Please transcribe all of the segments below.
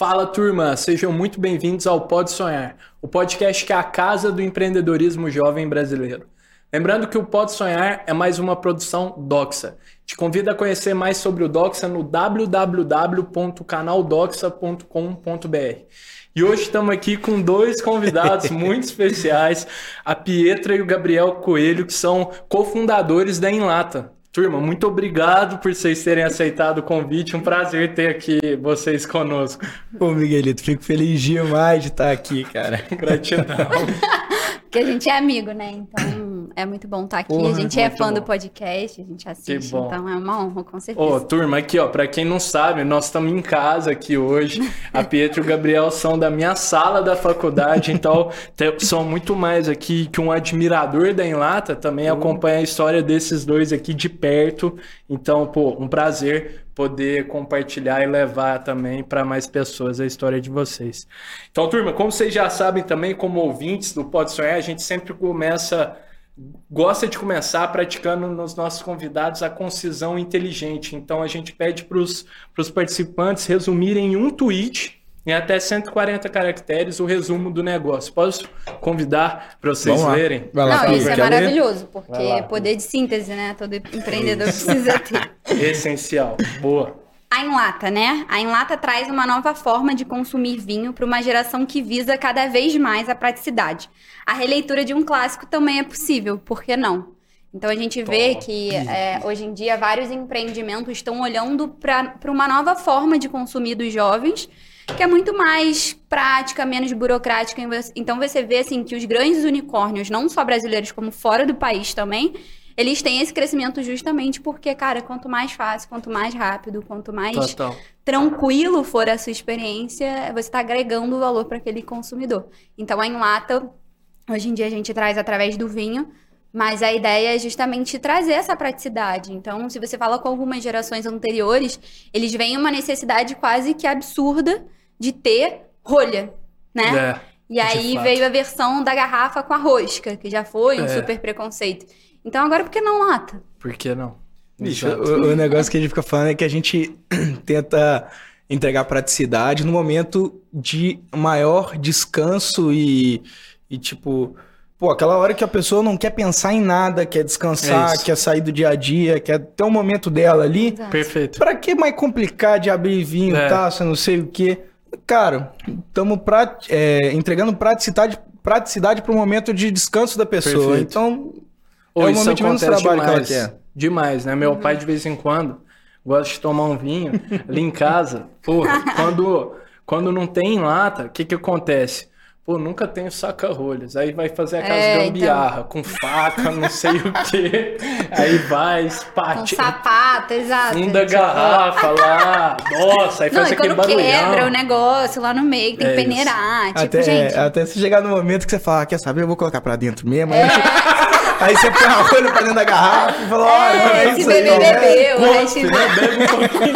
Fala turma, sejam muito bem-vindos ao Pode Sonhar, o podcast que é a casa do empreendedorismo jovem brasileiro. Lembrando que o Pode Sonhar é mais uma produção Doxa. Te convido a conhecer mais sobre o Doxa no www.canaldoxa.com.br. E hoje estamos aqui com dois convidados muito especiais, a Pietra e o Gabriel Coelho, que são cofundadores da Enlata. Turma, muito obrigado por vocês terem aceitado o convite. Um prazer ter aqui vocês conosco. Ô, Miguelito, fico feliz demais de estar aqui, cara. Gratidão. Porque a gente é amigo, né? Então é muito bom estar aqui. Porra, a gente é fã bom. do podcast, a gente assiste, então é uma honra, com certeza. Ô, turma, aqui, ó, pra quem não sabe, nós estamos em casa aqui hoje. A Pietra e o Gabriel são da minha sala da faculdade, então são muito mais aqui que um admirador da Enlata, também acompanha a história desses dois aqui de perto. Então, pô, um prazer poder compartilhar e levar também para mais pessoas a história de vocês. Então, turma, como vocês já sabem também, como ouvintes do Pode Sonhar, a gente sempre começa gosta de começar praticando nos nossos convidados a concisão inteligente. Então a gente pede para os participantes resumirem em um tweet em até 140 caracteres o resumo do negócio. Posso convidar para vocês Vamos lá. lerem? Vai lá, Não, isso é maravilhoso, porque lá. é poder de síntese, né? Todo empreendedor precisa ter. Essencial. Boa. A Enlata, né? A Enlata traz uma nova forma de consumir vinho para uma geração que visa cada vez mais a praticidade. A releitura de um clássico também é possível, por que não? Então a gente vê Top. que é, hoje em dia vários empreendimentos estão olhando para uma nova forma de consumir dos jovens, que é muito mais prática, menos burocrática. Então você vê assim que os grandes unicórnios, não só brasileiros como fora do país também, eles têm esse crescimento justamente porque, cara, quanto mais fácil, quanto mais rápido, quanto mais Total. tranquilo for a sua experiência, você está agregando valor para aquele consumidor. Então, a Enlata, hoje em dia a gente traz através do vinho, mas a ideia é justamente trazer essa praticidade. Então, se você fala com algumas gerações anteriores, eles veem uma necessidade quase que absurda de ter rolha, né? É, E aí fato. veio a versão da garrafa com a rosca, que já foi um É. super preconceito. Então, agora por que não lata? por que não? Bicho, o, o negócio que a gente fica falando é que a gente tenta entregar praticidade no momento de maior descanso e, e tipo, pô, aquela hora que a pessoa não quer pensar em nada, quer É descansar, isso. quer sair do dia a dia, quer ter um momento dela ali. Perfeito. Pra que mais complicar de abrir vinho, É. taça, não sei o quê? Cara, estamos entregando praticidade, praticidade para o momento de descanso da pessoa. Perfeito. Então, Ô, É o isso momento de menos trabalho que ela demais. quer. Demais, né? Meu pai, de vez em quando, gosta de tomar um vinho ali em casa. Pô, quando, quando não tem em lata, o que que acontece? Pô, nunca tenho saca-rolhas. Aí vai fazer aquelas É, gambiarra com faca, não sei o quê. Aí vai, Com espate, sapato, exato. funda Tipo, garrafa lá. Nossa, aí Não, faz aquele quando quebra o barulhão. negócio lá no meio, que tem É que isso. peneirar. Tipo, até, gente. até você chegar no momento que você fala, ah, quer saber, eu vou colocar pra dentro mesmo. É. Aí você põe a rolha pra dentro da garrafa e fala, olha, É, é se isso aí. beber, né? bebeu, né? Bebe um pouquinho.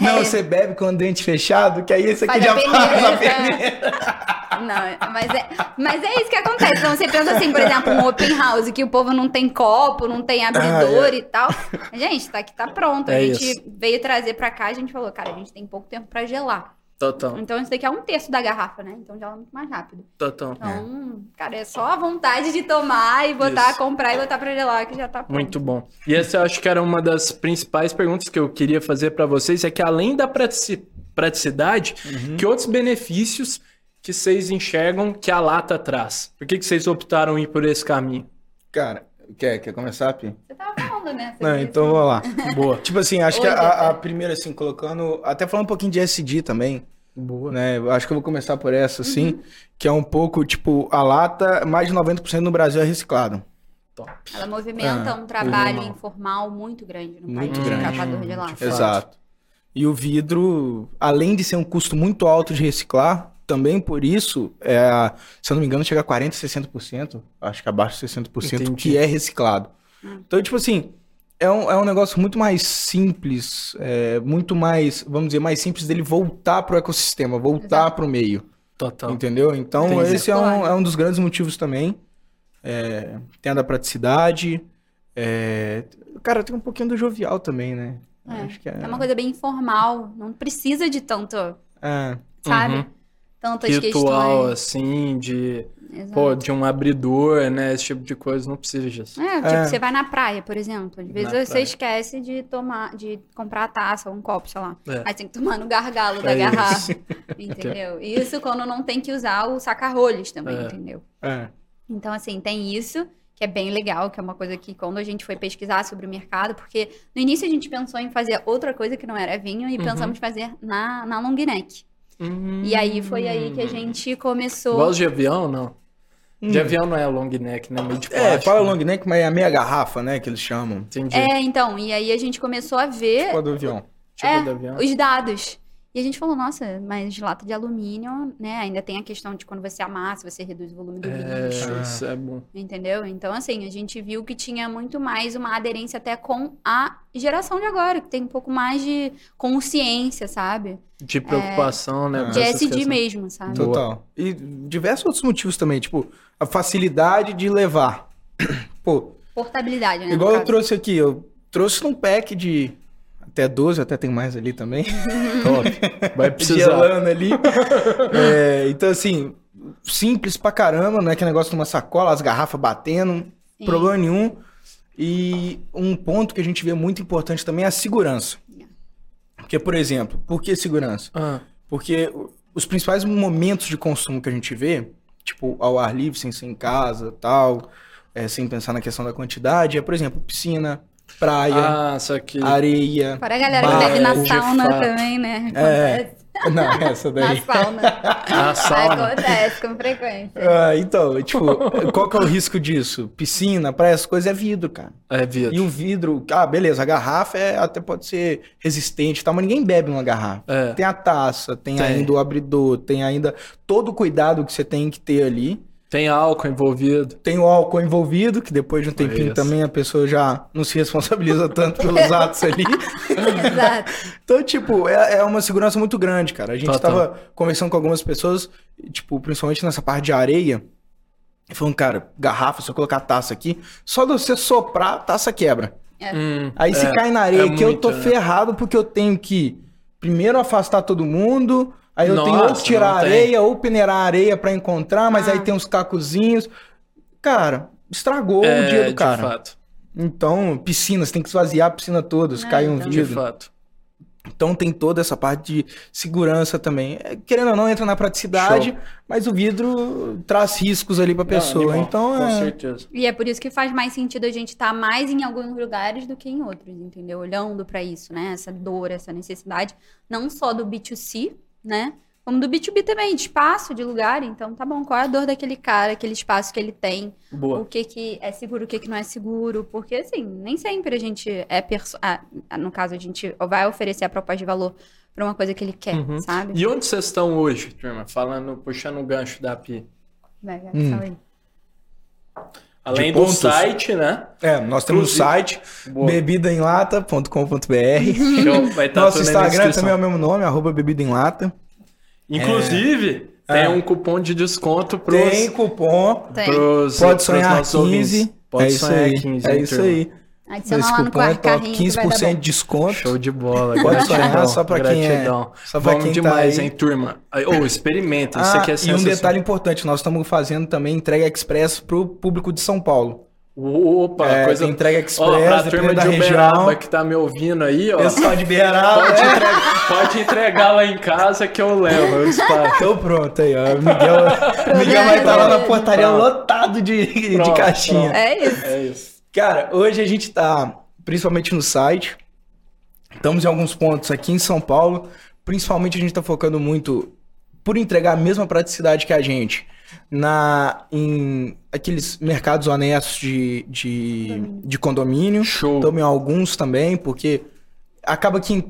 Não, você bebe com o dente fechado, que aí esse aqui Faz já a faz a peneira. Não, mas é, mas é isso que acontece. Então você pensa assim, por exemplo, um open house, que o povo não tem copo, não tem abridor Ah, é. e tal. Gente, tá aqui, tá pronto. A É gente isso. veio trazer pra cá, a gente falou, cara, a gente tem pouco tempo pra gelar. Total, Então isso daqui é um terço da garrafa, né? Então gela muito mais rápido. total. Então, cara, é só a vontade de tomar e botar, Isso. comprar e botar pra gelar, que já tá pronto. Muito bom. E essa eu acho que era uma das principais perguntas que eu queria fazer para vocês, é que além da pratici- praticidade, que outros benefícios que vocês enxergam que a lata traz? Por que, que vocês optaram em ir por esse caminho? Cara, quer, quer começar, Pi? Você tava falando, né? Você Não, então vamos lá. Boa. Tipo assim, acho que Oi, a, Beto. a primeira, assim, colocando. Até falando um pouquinho de SD também, Boa. né? Acho que eu vou começar por essa, assim, que é um pouco, tipo, a lata, mais de 90% no Brasil é reciclado. Top. Ela movimenta Ah, um trabalho normal. informal muito grande no Muito país grande. de catador de lata. Exato. E o vidro, além de ser um custo muito alto de reciclar, também por isso, é, se eu não me engano, chega a 40%, 60%, acho que abaixo de 60%, Entendi. que é reciclado. Então, tipo assim, é um, é um negócio muito mais simples, é, muito mais, vamos dizer, mais simples dele voltar pro ecossistema, voltar Exato. pro meio. Total. Entendeu? Então, Entendi. esse é um, é um dos grandes motivos também. É, tem a da praticidade. É, cara, tem um pouquinho do jovial também, né? É, Acho que é, É uma coisa bem informal, não precisa de tanto É. sabe? Uhum. Tantas Ritual, questões. assim, de, Exato. pô, de um abridor, né? Esse tipo de coisa não precisa disso. É, tipo, É. você vai na praia, por exemplo. Às vezes Na você praia. esquece de tomar, de comprar a taça ou um copo, sei lá. É. Aí tem que tomar no gargalo da É garrafa. Entendeu? Isso quando não tem que usar o saca-rolhos também, É. entendeu? É. Então, assim, tem isso, que é bem legal, que é uma coisa que quando a gente foi pesquisar sobre o mercado, porque no início a gente pensou em fazer outra coisa que não era vinho e Uhum. pensamos em fazer na, na long neck. Hum. E aí foi aí que a gente começou. Gosto de avião, não? De Hum. avião não é long neck, né? Meio de É, plástico. fala long neck, mas é a meia garrafa, né? Que eles chamam. Entendi. É, então, e aí a gente começou a ver Tipo a do avião. tipo é, do avião. os dados. E a gente falou, nossa, mas lata de alumínio, né? Ainda tem a questão de quando você amassa, você reduz o volume do É, lixo. isso é bom. Entendeu? Então, assim, a gente viu que tinha muito mais uma aderência até com a geração de agora, que tem um pouco mais de consciência, sabe? De preocupação, né? É. com De SD mesmo, sabe? Total. E diversos outros motivos também, tipo, a facilidade de levar. Pô, Portabilidade, né? igual eu caso. trouxe aqui, eu trouxe num pack de até 12, até tem mais ali também. Top. Vai precisar. Gelando ali. É, então, assim, simples pra caramba, não é que negócio de uma sacola, as garrafas batendo, Sim. problema nenhum. E um ponto que a gente vê muito importante também é a segurança. Porque, por exemplo, por que segurança? Ah, Porque os principais momentos de consumo que a gente vê, tipo, ao ar livre, sem ser em casa, tal, é, sem pensar na questão da quantidade, é, por exemplo, piscina, praia, ah, areia. Fora a galera que bebe na sauna também, né? É. Acontece. Não, essa Na daí. sauna. A sauna. Acontece com frequência. Ah, então, tipo, qual que é o risco disso? Piscina, praia, essas coisas é vidro, cara. É vidro. E o vidro, ah, beleza, a garrafa é, até pode ser resistente e tal, mas ninguém bebe uma garrafa. É. Tem a taça, tem, Tem. ainda o abridor, tem ainda todo o cuidado que você tem que ter ali. Tem álcool envolvido. Tem o álcool envolvido, que depois de um tempinho Isso. também a pessoa já não se responsabiliza tanto pelos atos ali. Exato. Então, tipo, é, é uma segurança muito grande, cara. A gente Total. tava conversando com algumas pessoas, tipo, principalmente nessa parte de areia, e falando, cara, garrafa, se eu colocar a taça aqui, só de você soprar, a taça quebra. Hum, Aí se é, cai na areia é que eu tô muito, né? ferrado porque eu tenho que primeiro afastar todo mundo, aí eu tenho ou Nossa, tirar não a tem. areia ou peneirar a areia pra encontrar, mas Ah. aí tem uns cacozinhos. Cara, estragou É, o dia do de cara. fato. Então, piscina, você tem que esvaziar a piscina toda, se É, cair um então. De vidro. fato. Então tem toda essa parte de segurança também. É, Querendo ou não, entra na praticidade, Show. mas o vidro traz riscos ali pra pessoa. Não, então Com é. certeza. E é por isso que faz mais sentido a gente estar mais em alguns lugares do que em outros, entendeu? Olhando pra isso, né? Essa dor, essa necessidade, não só do B2C, né? Como do B2B também, de espaço, de lugar. Então, tá bom, qual é a dor daquele cara, aquele espaço que ele tem? Boa. O que, que é seguro, o que, que não é seguro? Porque, assim, nem sempre a gente é. Perso... Ah, no caso, a gente vai oferecer a proposta de valor pra uma coisa que ele quer, Uhum. sabe? E onde vocês estão hoje, turma? Falando, puxando o gancho da Pi. Vai, vai, Hum. fala aí. Além do pontos. site, né? É, nós temos o Inclusive- site bebidaemlata.com.br. Estar Nosso aí Instagram também é o mesmo nome, arroba bebida em lata. Inclusive, tem É. um cupom de desconto pros, Tem cupom, Tem. pros, pode pros sonhar nossos 15. ouvintes. Pode é sonhar aí, 15, é hein, isso turma? aí. Adiciona Esse lá no cupom top, carrinho que vai dar 15% bom. de desconto. Show de bola. Pode sonhar só pra quem é- gratidão. só pra Vamos quem tá demais, aí. hein, turma? Ou experimentem, isso Ah, aqui é e um detalhe importante, nós estamos fazendo também entrega express pro público de São Paulo. Opa, É, coisa... entrega Ó, express, pra dependendo turma da de região. Uberaba que tá me ouvindo aí, ó. Pessoal de Beiraba, Pode, né? entregar, pode entregar lá em casa que eu levo, eu despacho. Então pronto aí, ó. O Miguel, o Miguel vai estar lá na portaria Pronto. lotado de, de Pronto, caixinha. pronto. É isso. É isso. Cara, hoje a gente tá principalmente no site. Estamos em alguns pontos aqui em São Paulo. Principalmente a gente tá focando muito por entregar a mesma praticidade que a gente na em aqueles mercados honestos de, de, de condomínio. Show. Estamos em alguns também, porque acaba que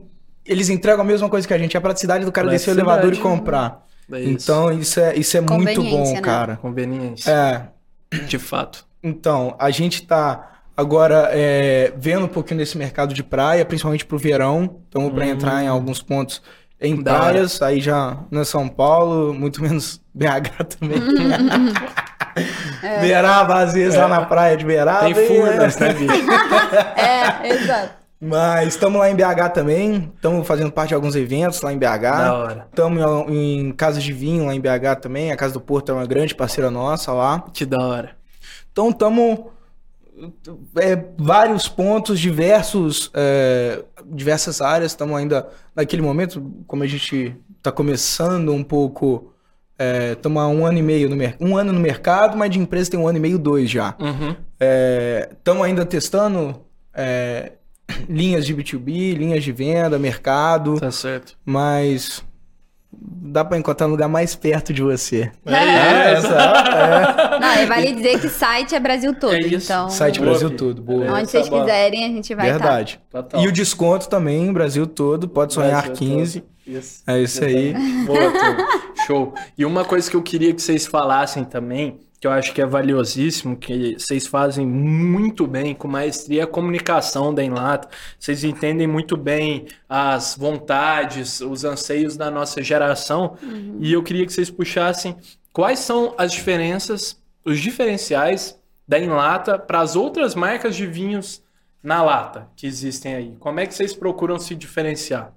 eles entregam a mesma coisa que a gente. É a praticidade do cara descer o elevador e comprar. É isso. Então isso é, isso é muito bom, né? cara. Conveniência. É, De fato. então, a gente tá agora é, vendo um pouquinho desse mercado de praia, principalmente pro verão. Estamos para entrar em alguns pontos em Hum. Da hora. praias, aí já na São Paulo, muito menos BH também. Beraba, às vezes, lá na praia de Beraba. É. Tem furnas, né, bicho? É, exato. Mas estamos lá em BH também. Estamos fazendo parte de alguns eventos lá em Da BH. hora. Estamos em, em casas de vinho lá em BH também. A Casa do Porto é uma grande parceira nossa lá. Que da hora. Então estamos é, vários pontos, diversos, é, diversas áreas. Estamos ainda naquele momento, como a gente está começando um pouco, estamos há um ano e meio no mercado, um ano no mercado, mas de empresa tem um ano e meio, dois já. Uhum. Estamos ainda testando é, linhas de B2B, linhas de venda, mercado, Tá certo. mas dá para encontrar um lugar mais perto de você. É. essa é. Não, e vale dizer que site é Brasil todo. É isso. Então, Site Boa, Brasil filho. todo, boa. Onde vocês Tá quiserem, a gente vai estar. Verdade. E o desconto também, Brasil todo, pode sonhar Brasil 15. todo. Isso. É isso aí. Boa. Show. E uma coisa que eu queria que vocês falassem também, que eu acho que é valiosíssimo, que vocês fazem muito bem, com maestria, a comunicação da Enlata. Vocês entendem muito bem as vontades, os anseios da nossa geração. E eu queria que vocês puxassem quais são as diferenças, os diferenciais da Enlata para as outras marcas de vinhos na lata que existem aí. Como é que vocês procuram se diferenciar?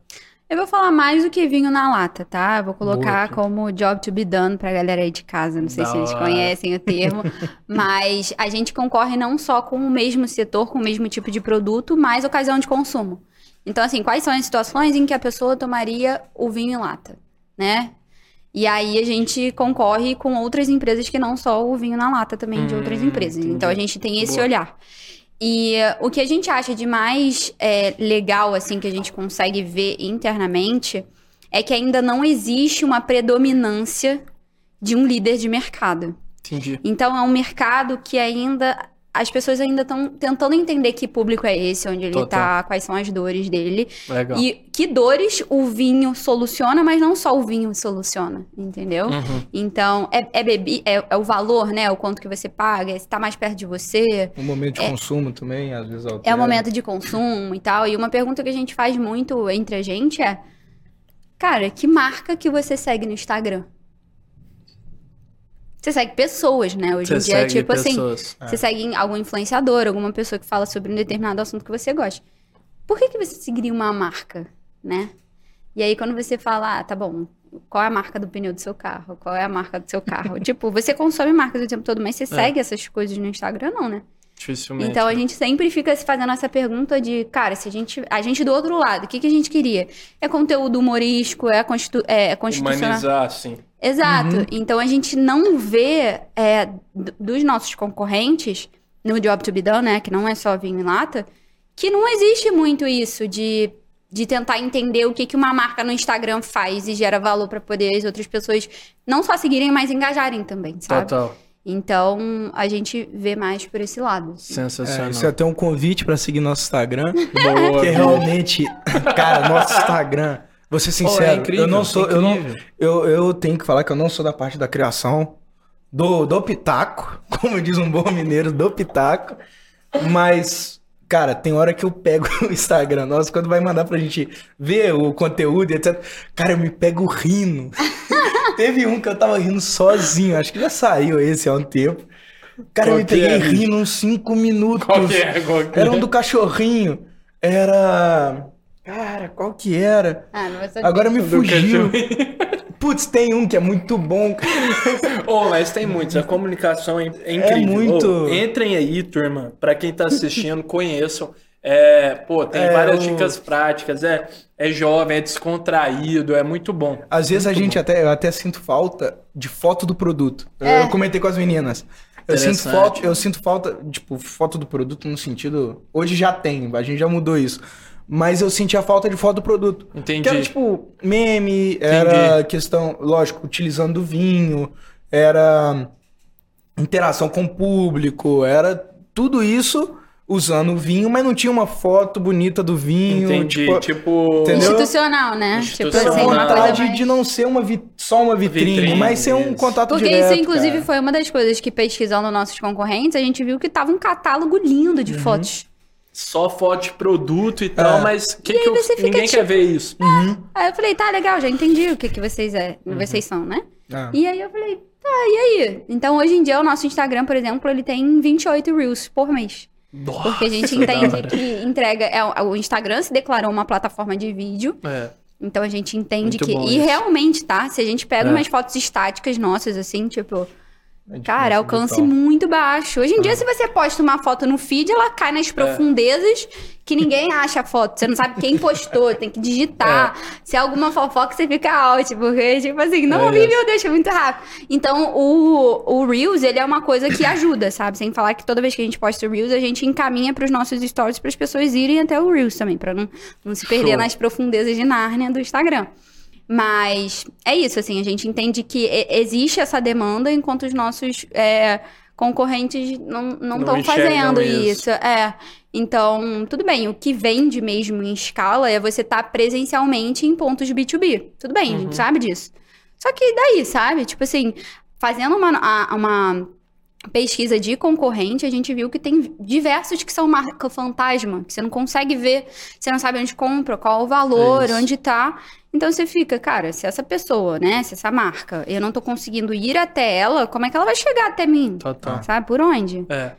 Eu vou falar mais do que vinho na lata, tá? Eu vou colocar Boa, como job to be done pra galera aí de casa. Não sei Da se eles hora. conhecem o termo. mas a gente concorre não só com o mesmo setor, com o mesmo tipo de produto, mas ocasião de consumo. Então, assim, quais são as situações em que a pessoa tomaria o vinho em lata, né? E aí a gente concorre com outras empresas que não só o vinho na lata também de outras Hum, empresas. Então a gente tem esse Boa. olhar. E eh, o que a gente acha de mais eh, legal, assim, que a gente consegue ver internamente, é que ainda não existe uma predominância de um líder de mercado. Entendi. Então é um mercado que ainda. As pessoas ainda estão tentando entender que público é esse, onde ele Total. tá, quais são as dores dele. Legal. E que dores o vinho soluciona, mas não só o vinho soluciona, entendeu? Uhum. Então, é, é, bebi, é, é o valor, né? O quanto que você paga, se tá mais perto de você. Um momento de consumo também, às vezes É altera. o momento de consumo e tal. E uma pergunta que a gente faz muito entre a gente é: Cara, que marca que você segue no Instagram? Você segue pessoas, né? Hoje em Você dia, segue tipo assim, pessoas. você segue algum influenciador, alguma pessoa que fala sobre um determinado assunto que você gosta. Por que, que você seguiria uma marca, né? E aí, quando você fala, ah, tá bom, qual é a marca do pneu do seu carro? Qual é a marca do seu carro? tipo, você consome marcas o tempo todo, mas você segue essas coisas no Instagram, não, né? Dificilmente. Então a né? gente sempre fica se fazendo essa pergunta de, cara, se a gente. A gente do outro lado, o que, que a gente queria? É conteúdo humorístico, é, constitu, é constitucional. Humanizar, sim. Exato. Então a gente não vê é, dos nossos concorrentes, no Job to be done, né? Que não é só vinho em lata, que não existe muito isso de, de tentar entender o que, que uma marca no Instagram faz e gera valor para poder as outras pessoas não só seguirem, mas engajarem também, sabe? Total. Então a gente vê mais por esse lado. Sensacional. É, isso é até um convite pra seguir nosso Instagram. Boa. Porque realmente, cara, nosso Instagram, vou ser Pô, sincero, é incrível, eu não sou, eu não, eu, eu tenho que falar que eu não sou da parte da criação do, do pitaco, como diz um bom mineiro, do pitaco, mas cara, tem hora que eu pego o Instagram nosso quando vai mandar pra gente ver o conteúdo e etc. Cara, eu me pego rindo. Teve um que eu tava rindo sozinho, acho que já saiu esse há um tempo. Cara, eu Qual me que peguei é, rindo uns 5 minutos. Qual que é? Qual que Era um é? do cachorrinho. Era. Cara, qual que era? Ah, não vai ser Agora me fugiu. Putz, tem um que é muito bom. Ô, mas tem muitos. A comunicação é, é incrível. muito- Ô, entrem aí, turma. Pra quem tá assistindo, conheçam. É, pô, tem É, várias o- dicas práticas. É, é jovem, é descontraído, é muito bom. Às vezes a Muito gente bom. até, eu até sinto falta de foto do produto. Eu- É. Eu comentei com as meninas. Eu sinto, falta, eu sinto falta, tipo, foto do produto no sentido. Hoje já tem, a gente já mudou isso. Mas eu senti a falta de foto do produto. Entendi. Que era tipo meme, era questão, lógico, utilizando o vinho, era interação com o público, era tudo isso usando o vinho, mas não tinha uma foto bonita do vinho. Entendi. Tipo, Tipo. Institucional, né? Institucional. Tipo assim, uma vontade mais... de não ser uma vi- só uma vitrine, Vitrine, mas ser um contato Porque direto. isso, inclusive, cara. foi uma das coisas que pesquisando nossos concorrentes, a gente viu que tava um catálogo lindo Uhum. de fotos. Só foto de produto e tal, É. mas que E que eu- ninguém tipo- quer ver isso. Aí eu falei, tá, legal, já entendi o que, que vocês, é, Uhum. vocês são, né? Ah. E aí eu falei, tá, e aí? Então hoje em dia o nosso Instagram, por exemplo, ele tem 28 Reels por mês. Nossa, Porque a gente entende que entrega. É, o Instagram se declarou uma plataforma de vídeo. É. Então a gente entende Muito que. E isso. realmente, tá? Se a gente pega É. umas fotos estáticas nossas, assim, tipo. Gente Cara, consegue alcance muito baixo. Hoje em dia, se você posta uma foto no feed, ela cai É. nas profundezas que ninguém acha a foto. Você não sabe quem postou, tem que digitar. Se é alguma fofoca, você fica out, porque, tipo assim, não É meu Deus, foi muito rápido. Então, o, o Reels, ele é uma coisa que ajuda, sabe? Sem falar que toda vez que a gente posta o Reels, a gente encaminha pros nossos stories para as pessoas irem até o Reels também, pra não, não se perder Show. nas profundezas de Nárnia do Instagram. Mas é isso, assim, a gente entende que existe essa demanda enquanto os nossos é, concorrentes não estão fazendo isso. isso. É. Então, tudo bem, o que vende mesmo em escala é você estar presencialmente em pontos B2B. Tudo bem, a Uhum. gente sabe disso. Só que daí, sabe? Tipo assim, fazendo uma, a- uma pesquisa de concorrente, a gente viu que tem diversos que são marca fantasma, que você não consegue ver, você não sabe onde compra, qual o valor, É onde tá. Então você fica, cara, se essa pessoa, né, se essa marca, eu não tô conseguindo ir até ela, como é que ela vai chegar até mim? Total. Sabe? Por onde? É.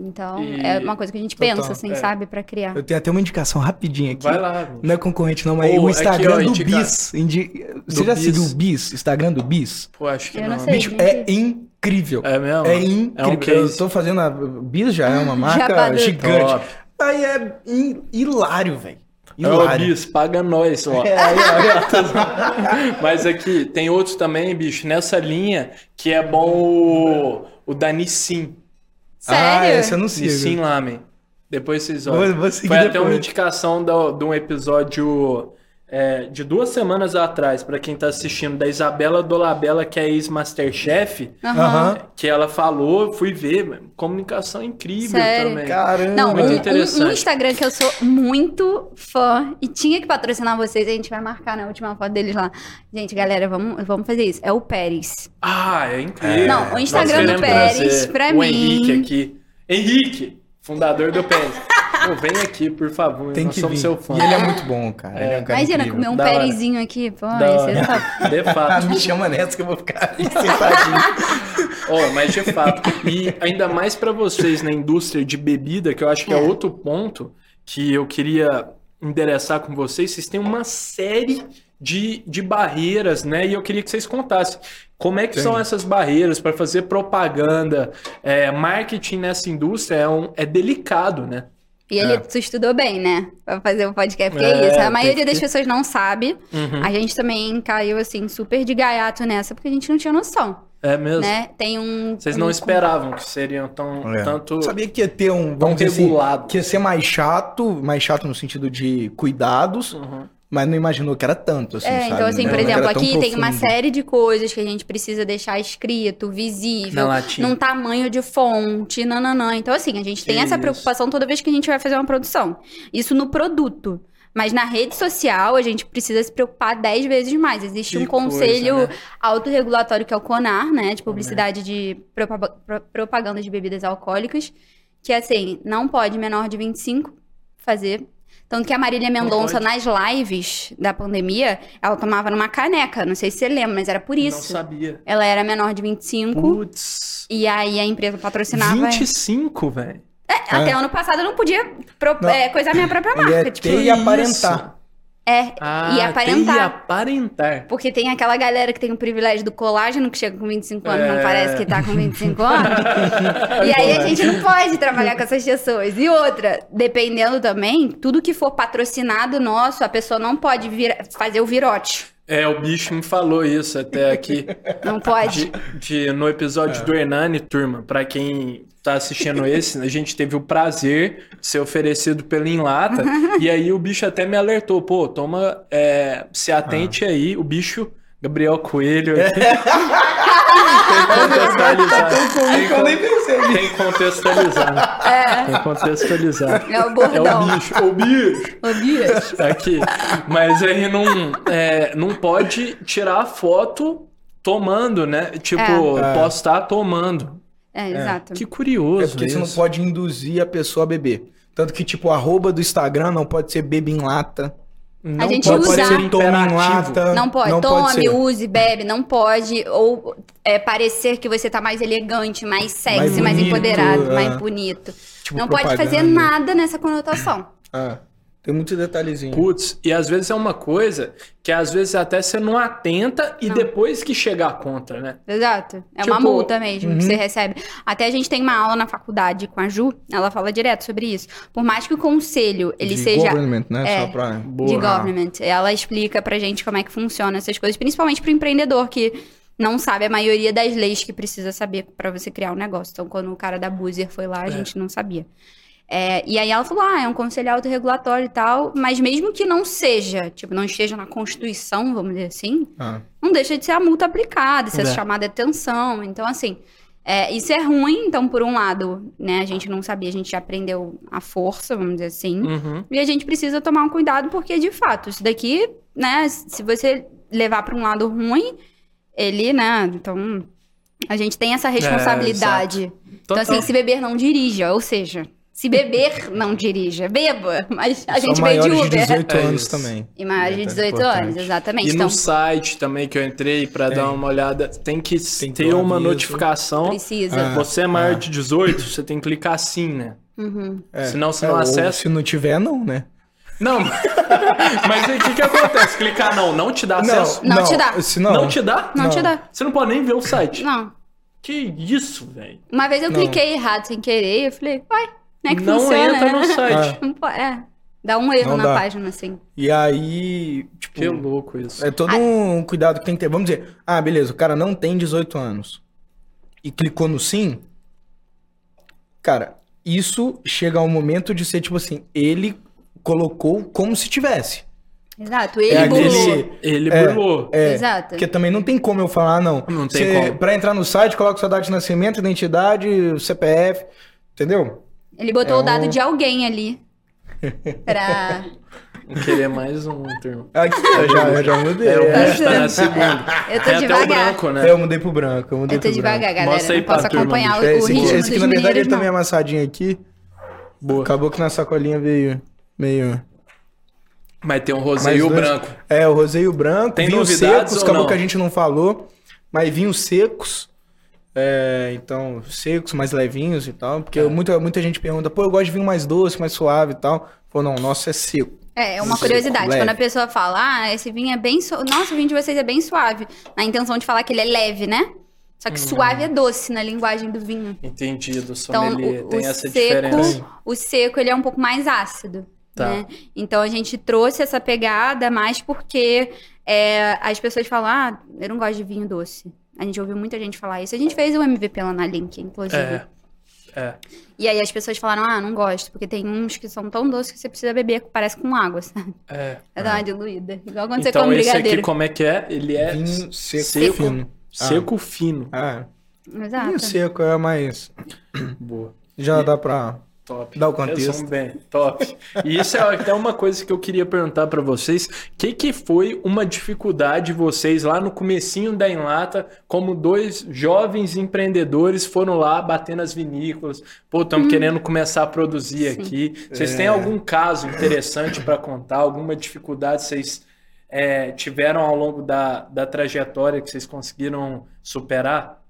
Então, E- é uma coisa que a gente Total, pensa, assim, é. sabe, pra criar. Eu tenho até uma indicação rapidinha aqui. Vai lá. Não é concorrente, não, mas Ô, o aqui, Instagram ó, do indica- Bis. indi- Você Do já Bis. seguiu o Bis? Instagram do Bis? Pô, acho que Eu não. não sei. Bicho, é vi. Incrível. É mesmo? É incrível. case. eu tô fazendo a. Bis já é uma marca gigante. Top. Aí é hi- hilário, velho. É o Hilário. Bis, paga nós, ó. É. Mas aqui, tem outros também, bicho, nessa linha, que é bom o, o da Nissin. Ah, Sério? esse eu não sigo. Nissin Lamen. Depois vocês olham. Foi até depois. uma indicação do- de um episódio é, de duas semanas atrás, pra quem tá assistindo, da Isabela Dolabella, que é ex-Masterchef. Aham. que ela falou, fui ver, mano, comunicação incrível Sério? também. Caramba. Não, Muito um, um- interessante. um Instagram que eu sou muito fã e tinha que patrocinar vocês, a gente vai marcar na última foto deles lá. Gente, galera, vamos, vamos fazer isso. É o Pérez. Ah, é incrível. Não, o Instagram do Pérez, pra o mim- Henrique aqui. Henrique, fundador do Pérez. Pô, vem aqui, por favor. Tem nós que somos vir. seu fã. E ele é muito bom, cara. Ele é um cara Imagina, incrível. comer um. Pérezinho aqui, pô, ser hora. top. De Ah, fato. me chama nessa que eu vou ficar sentadinho. Ó, mas de fato. E ainda mais pra vocês na indústria de bebida, que eu acho que é, É. outro ponto que eu queria endereçar com vocês. Vocês têm uma série de, de barreiras, né? E eu queria que vocês contassem como é que são essas barreiras para fazer propaganda. É, marketing nessa indústria é, um, é delicado, né? E ele É. tu estudou bem, né? Pra fazer o podcast, porque É, é, isso. A maioria que das pessoas não sabe. Uhum. A gente também caiu, assim, super de gaiato nessa, porque a gente não tinha noção, É mesmo. né? Tem um... Vocês não um- esperavam que seriam tão É. tanto Sabia que ia ter um, tão vamos dizer assim, regulado. que ia ser mais chato, mais chato no sentido de cuidados, Uhum. Mas não imaginou que era tanto, assim, É, sabe? então assim, Não por exemplo, aqui tem uma série de coisas que a gente precisa deixar escrito, visível, num tamanho de fonte, nananã. Então assim, a gente tem Que essa isso. preocupação toda vez que a gente vai fazer uma produção. Isso no produto. Mas na rede social, a gente precisa se preocupar 10 vezes mais. Existe Que um conselho coisa, né? autorregulatório que é o CONAR, né? De publicidade de propa- pro- propaganda de bebidas alcoólicas. Que assim, não pode menor de 25 fazer. Tanto que a Marília Mendonça, nas lives da pandemia, ela tomava numa caneca. Não sei se você lembra, mas era por Não isso. sabia. Ela era menor de 25. Putz. E aí a empresa patrocinava. 25, velho. É, até ano passado eu não podia pro... Não. é, coisar minha própria Ele marca. é tipo, e aparentar. É, Ah, e aparentar. e aparentar. Porque tem aquela galera que tem o privilégio do colágeno, que chega com 25 anos, É. não parece que tá com 25 anos. e aí a gente não pode trabalhar com essas pessoas. E outra, dependendo também, tudo que for patrocinado nosso, a pessoa não pode vir, fazer o virote. É, o bicho me falou isso até aqui. Não pode. de, de- no episódio do Hernani, turma, pra quem tá assistindo esse, a gente teve o prazer de ser oferecido pelo Enlata, e aí o bicho até me alertou, pô, toma, é, se atente aí, o bicho, Gabriel Coelho, aqui, tem que contextualizar, tem, que- percebi. Tem que contextualizar, tem que contextualizar. É o É bordão. o bicho, o bicho. Ô, bicho. Aqui. Mas aí não, é, não pode tirar foto tomando, né? Tipo, É. postar tomando. É, exato. Que curioso. É porque você não isso. pode induzir a pessoa a beber. Tanto que, tipo, o arroba do Instagram não pode ser bebe em lata. Não A gente pode ser tome em lata. Não pode. Não Tome, ser. use, bebe, não pode. Ou é, parecer que você tá mais elegante, mais sexy, Mais mais, bonito, empoderado, é. mais bonito. Tipo, Não pode fazer propaganda. nada nessa conotação. Ah, tem muito detalhezinho. Putz, e às vezes é uma coisa que às vezes até você não atenta e Não. depois que chegar a conta, né? Exato. É uma Tipo, multa mesmo que você recebe. Até a gente tem uma aula na faculdade com a Ju, ela fala direto sobre isso. Por mais que o conselho ele de seja government, né? É. Só pra... de Boa. government, ela explica pra gente como é que funciona essas coisas, principalmente pro empreendedor que não sabe a maioria das leis que precisa saber pra você criar um negócio. Então, quando o cara da Boozer foi lá, a É. gente não sabia. É, e aí ela falou, ah, é um conselho autorregulatório e tal, mas mesmo que não seja, tipo, não esteja na Constituição, vamos dizer assim, Ah, não deixa de ser a multa aplicada, ser É. chamada de atenção. Então, assim, é, isso é ruim. Então, por um lado, né, a gente não sabia, a gente aprendeu a força, vamos dizer assim. Uhum. E a gente precisa tomar um cuidado, porque, de fato, isso daqui, né, se você levar para um lado ruim, ele, né, então... A gente tem essa responsabilidade. então, assim, se beber, não dirija. Ou seja, se beber, não dirija. Beba, mas a gente veio de Uber. de 18 É anos também. E maior de É, 18 importante. anos, exatamente. E então, no site também que eu entrei pra dar uma olhada, tem que Tem ter um uma aviso. notificação. precisa. Ah. Você é maior de 18, você tem que clicar assim, né? Uhum. É. Senão você É, não ou acessa. Se não tiver, não, né? Não, mas aí o que, que acontece? Clicar não, não te dá acesso? Não te dá. Se Não, não, te dá? Não, Não. te dá. Você não pode nem ver o site. Não. Que isso, velho? Uma vez eu Não. cliquei errado sem querer e eu falei, uai, é que Não funciona? entra né? no site. É. Dá um erro Não na dá. página, assim. E aí, tipo, Que louco isso. é todo um cuidado que tem que ter. Vamos dizer, ah, beleza, o cara não tem 18 anos e clicou no sim. Cara, isso chega ao momento de ser tipo assim, ele colocou como se tivesse. Exato. Ele É burlou. aquele- Ele É. burlou. É, Exato. Porque também não tem como eu falar, não. Não tem Você, como. Pra entrar no site, coloca sua data de nascimento, identidade, CPF, entendeu? Ele botou É o dado um- de alguém ali. Pra. Querer mais um, turma. Aqui, eu já, eu já mudei. É, o É. bicho tá na segunda. Eu tô Tem até o devagar. branco, né? Eu mudei pro branco, eu mudei Eu tô pro devagar, galera. Mostra aí não posso turma, acompanhar o, branco. É, o esse aqui, ritmo esse aqui, dos na verdade, ele tá meio amassadinho aqui. Boa. Acabou que na sacolinha veio meio... Mas tem um rosa Mais e o dois. branco. É, o roseio branco, Tem vinhos secos, ou acabou não? que a gente não falou, mas vinhos secos, é, então, secos, mais levinhos e tal, porque É. muita, muita gente pergunta, pô, eu gosto de vinho mais doce, mais suave e tal. Pô, não, o nosso é seco. É, é uma Seco, curiosidade. leve. Quando a pessoa fala, ah, esse vinho é bem. Su... Nossa, o vinho de vocês é bem suave. Na intenção de falar que ele é leve, né? Só Hum. que suave é doce na linguagem do vinho. Entendi, do Então, sommelier. o, tem o essa seco, diferença. o seco, ele é um pouco mais ácido, Tá. né? Então, a gente trouxe essa pegada mais porque é, as pessoas falam, ah, eu não gosto de vinho doce. A gente ouviu muita gente falar isso. A gente fez o MVP lá na Link, inclusive. É. É. E aí as pessoas falaram, ah, não gosto, porque tem uns que são tão doces que você precisa beber, parece com água, sabe? É. É dar uma diluída. Igual quando você Então come esse brigadeiro. aqui, como é que é? Ele é Vinho seco, seco, fino. seco fino. Ah, Exato. vinho seco é mais... Boa. Já dá pra... Top. Dá o contexto. Resumo bem. Top. E isso é até uma coisa que eu queria perguntar pra vocês. O que, que foi uma dificuldade de vocês lá no comecinho da Enlata, como dois jovens empreendedores foram lá bater nas vinícolas? Pô, estamos querendo começar a produzir Hum. Sim. aqui. Vocês É. têm algum caso interessante pra contar? Alguma dificuldade vocês é, tiveram ao longo da, da trajetória que vocês conseguiram superar?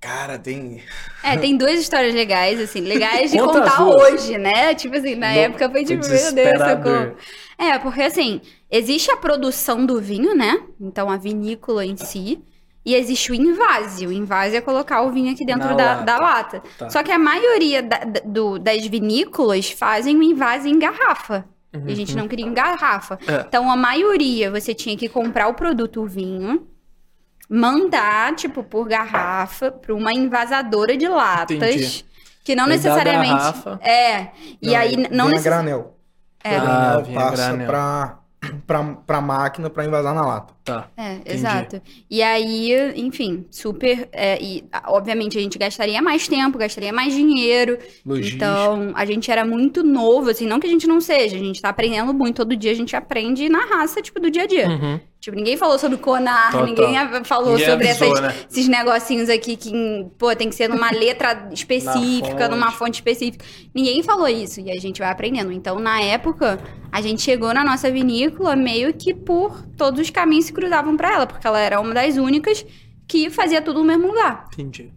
Cara, tem... É, tem duas histórias legais, assim, legais de Conta contar hoje, né? Tipo assim, na No- época foi tipo, meu Deus, socorro. É, porque assim, existe a produção do vinho, né? Então a vinícola em si. E existe o invase. O invase é colocar o vinho aqui dentro da, lata. da lata. Tá. Só que a maioria da- do- das vinícolas fazem o invase em garrafa. E a gente não queria em garrafa. É. Então, a maioria, você tinha que comprar o produto, o vinho, mandar, tipo, por garrafa, para uma envasadora de latas. Entendi. Que não Aí a necessariamente. garrafa. É. E aí, não vem a necessariamente. granel. É. Ah, passa granel. pra, pra, pra máquina pra invasar na lata. Tá. É, exato. E aí, enfim, super. é, e obviamente a gente gastaria mais tempo, gastaria mais dinheiro. Logística. Então, a gente era muito novo, assim, não que a gente não seja, a gente tá aprendendo muito, todo dia a gente aprende na raça, tipo, do dia a dia. Uhum. Tipo, ninguém falou sobre Conar, Total. ninguém falou Ninguém sobre avisou, essas- né? esses negocinhos aqui que, pô, tem que ser numa letra específica, fonte. numa fonte específica. Ninguém falou isso e a gente vai aprendendo. Então, na época, a gente chegou na nossa vinícola meio que por todos os caminhos se cruzavam pra ela, porque ela era uma das únicas que fazia tudo no mesmo lugar, Entendi.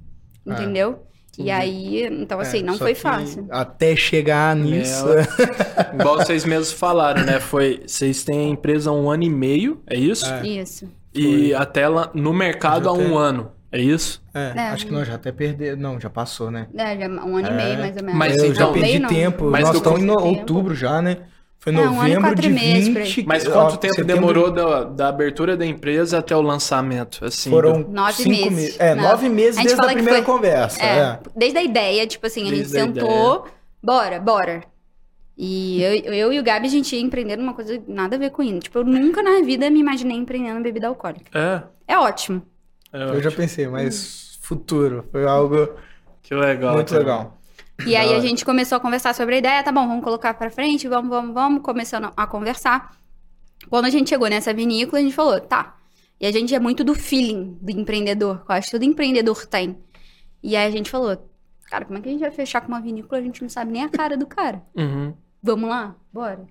Entendeu? E aí, então assim, É, não foi fácil. Até chegar nisso. Igual vocês mesmos falaram, né? Foi, vocês têm a empresa há um ano e meio, é isso? É. Isso. E até lá no mercado há um tem. ano, é isso? É, É. acho que nós já até perdeu. Não, já passou, né? É, já um ano e É. meio, mais ou menos. Mas eu então- já perdi Meio tempo. Mas Nós estamos em outubro já, né? Foi É, um ano e novembro quatro de meses por 20. Mas quanto tempo setembro demorou da, da abertura da empresa até o lançamento? Assim, Foram Nove cinco meses. meses. É, Não. nove meses A gente desde a primeira foi- conversa. É, É. desde a ideia, tipo assim, a gente Desde a sentou, bora, bora. E eu, eu e o Gabi, a gente ia empreendendo uma coisa nada a ver com isso. Tipo, eu nunca na vida me imaginei empreendendo bebida alcoólica. É, É ótimo. é Eu já ótimo. pensei, mas futuro. Foi algo que legal. muito cara. legal. E aí a gente começou a conversar sobre a ideia, tá bom, vamos colocar pra frente, vamos, vamos, vamos, começando a conversar. Quando a gente chegou nessa vinícola, a gente falou, tá. E a gente é muito do feeling do empreendedor, que eu acho que todo empreendedor tem. E aí a gente falou, cara, como é que a gente vai fechar com uma vinícola? A gente não sabe nem a cara do cara. Uhum. Vamos lá? Bora.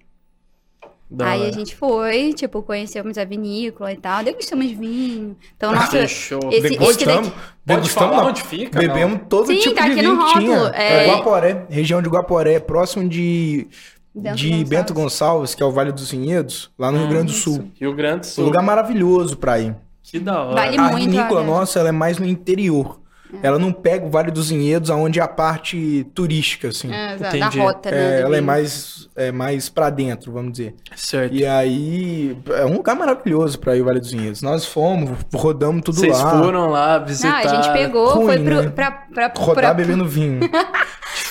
Da aí a hora. gente foi, tipo, conhecemos a vinícola e tal, degustamos vinho. Então, nossa, Fechou. esse- Degustamos. esse Degustamos falar não. onde fica? Bebemos todo Sim, tipo tá de aqui vinho no que tinha. rótulo, É... Guaporé, região de Guaporé, próximo de, Bento de Gonçalves. Bento Gonçalves, que é o Vale dos Vinhedos, lá no Rio Grande do Sul. não? Rio Grande do Um Sul. lugar maravilhoso pra ir. Que da hora. Vale a muito a vinícola viagem. nossa, ela é mais no interior. É. Ela não pega o Vale dos Vinhedos, aonde é a parte turística, assim. É, da rota, né? É, ela é mais, é mais pra dentro, vamos dizer. Certo. E aí, é um lugar maravilhoso pra ir o Vale dos Vinhedos. Nós fomos, rodamos tudo Vocês lá. foram lá Não, visitar. a gente pegou, Ruim, foi pro, né? pra, pra, Rodar pra- bebendo vinho.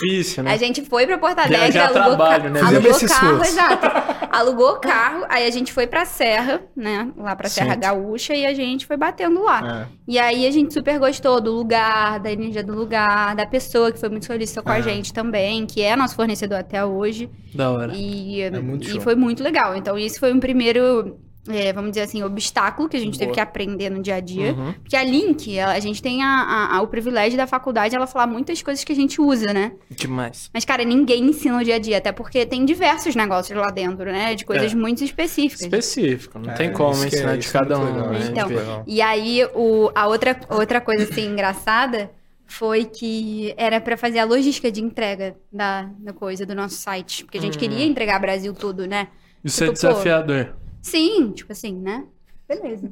Difícil, né? A gente foi pra Porto Alegre, a alugou, trabalho, ca- né? alugou Fizemos esse carro, esforço. exato. Alugou carro, aí a gente foi pra Serra, né? Lá pra Serra Certo. Gaúcha e a gente foi batendo lá. É. E aí a gente super gostou do lugar, da energia do lugar, da pessoa que foi muito solícita com a É. gente também, que é nosso fornecedor até hoje. Da hora. E, É muito e show. foi muito legal. Então, isso foi um primeiro, é, vamos dizer assim, obstáculo que a gente teve Boa. que aprender no dia a dia. Uhum. Porque a Link, ela- a gente tem a- a- a- o privilégio da faculdade ela falar muitas coisas que a gente usa, né? Demais. Mas, cara, ninguém ensina o dia a dia, até porque tem diversos negócios lá dentro, né? De coisas É. muito específicas. Específico, não É, tem como é- ensinar de é cada um. legal, né? é Então. E aí, o, a outra, outra coisa, assim, engraçada foi que era pra fazer a logística de entrega da, da coisa, do nosso site. Porque a gente Hum. queria entregar Brasil tudo, né? Isso é Tipo, pô, desafiador. Sim, tipo assim, né? Beleza.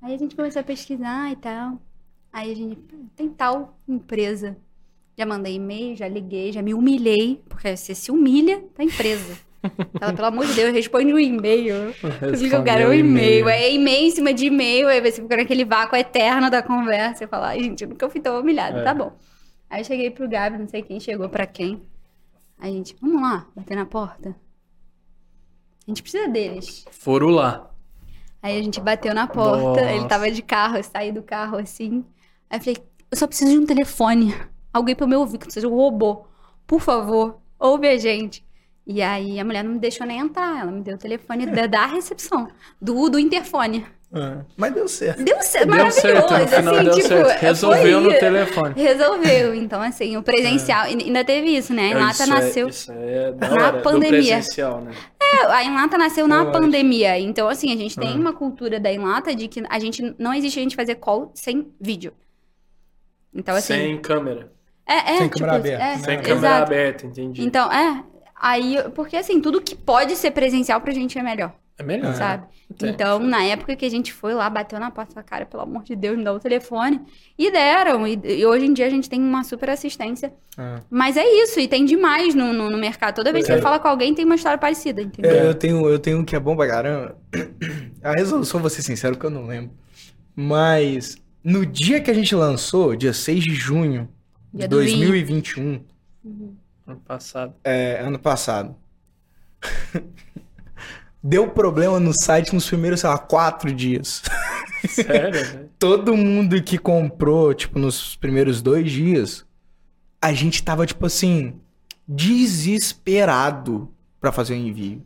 Aí a gente começou a pesquisar e tal. Aí a gente, "Pô, tem tal empresa. Já mandei e-mail, já liguei, já me humilhei, porque você se humilha pra empresa. Ela, pelo amor de Deus, responde um e-mail. Eu fico, cara, um e-mail. É e-mail em cima de e-mail, aí você fica naquele vácuo eterno da conversa. e fala, ai, gente, eu nunca fui tão humilhada, É. tá bom. Aí eu cheguei pro Gabi, não sei quem chegou pra quem. Aí a gente, vamos lá, bater na porta. A gente precisa deles. Foram lá. Aí a gente bateu na porta, Nossa. ele tava de carro, eu saí do carro assim. Aí eu falei, eu só preciso de um telefone. Alguém pra me ouvir, que seja um robô. Por favor, ouve a gente. E aí a mulher não me deixou nem entrar, ela me deu o telefone da, da recepção, do, do interfone. É. Mas deu certo. Deu certo, Deu maravilhoso. certo, no final assim, deu tipo, certo. foi- Resolveu no telefone. Resolveu. Então, assim, o presencial. e Ainda teve isso, né? A isso nasceu. É, isso é da na pandemia. presencial, né? É, a Enlata nasceu na Lógico. pandemia. Então, assim, a gente tem Ah. uma cultura da Enlata de que a gente não existe a gente fazer call sem vídeo. Então, assim. Sem câmera. É, é, Sem tipo, câmera aberta, é, né? Sem exato. câmera aberta, entendi. Então, é. Aí, porque assim, tudo que pode ser presencial pra gente é melhor, é melhor. sabe? É. Então, na época que a gente foi lá, bateu na porta, falou, cara, pelo amor de Deus, me dá o telefone. E deram. E, e hoje em dia a gente tem uma super assistência. É. Mas é isso, e tem demais no, no, no mercado. Toda vez que É. você fala com alguém, tem uma história parecida, entendeu? Eu, eu tenho, eu tenho um que é bom pra caramba. A resolução, vou ser sincero, que eu não lembro. Mas no dia que a gente lançou, dia 6 de junho Dia de do vinho. 2021, Ano passado. é, ano passado, deu problema no site nos primeiros, sei lá, quatro dias. Sério, velho? Todo mundo que comprou, tipo, nos primeiros dois dias, a gente tava, tipo assim, desesperado pra fazer o envio.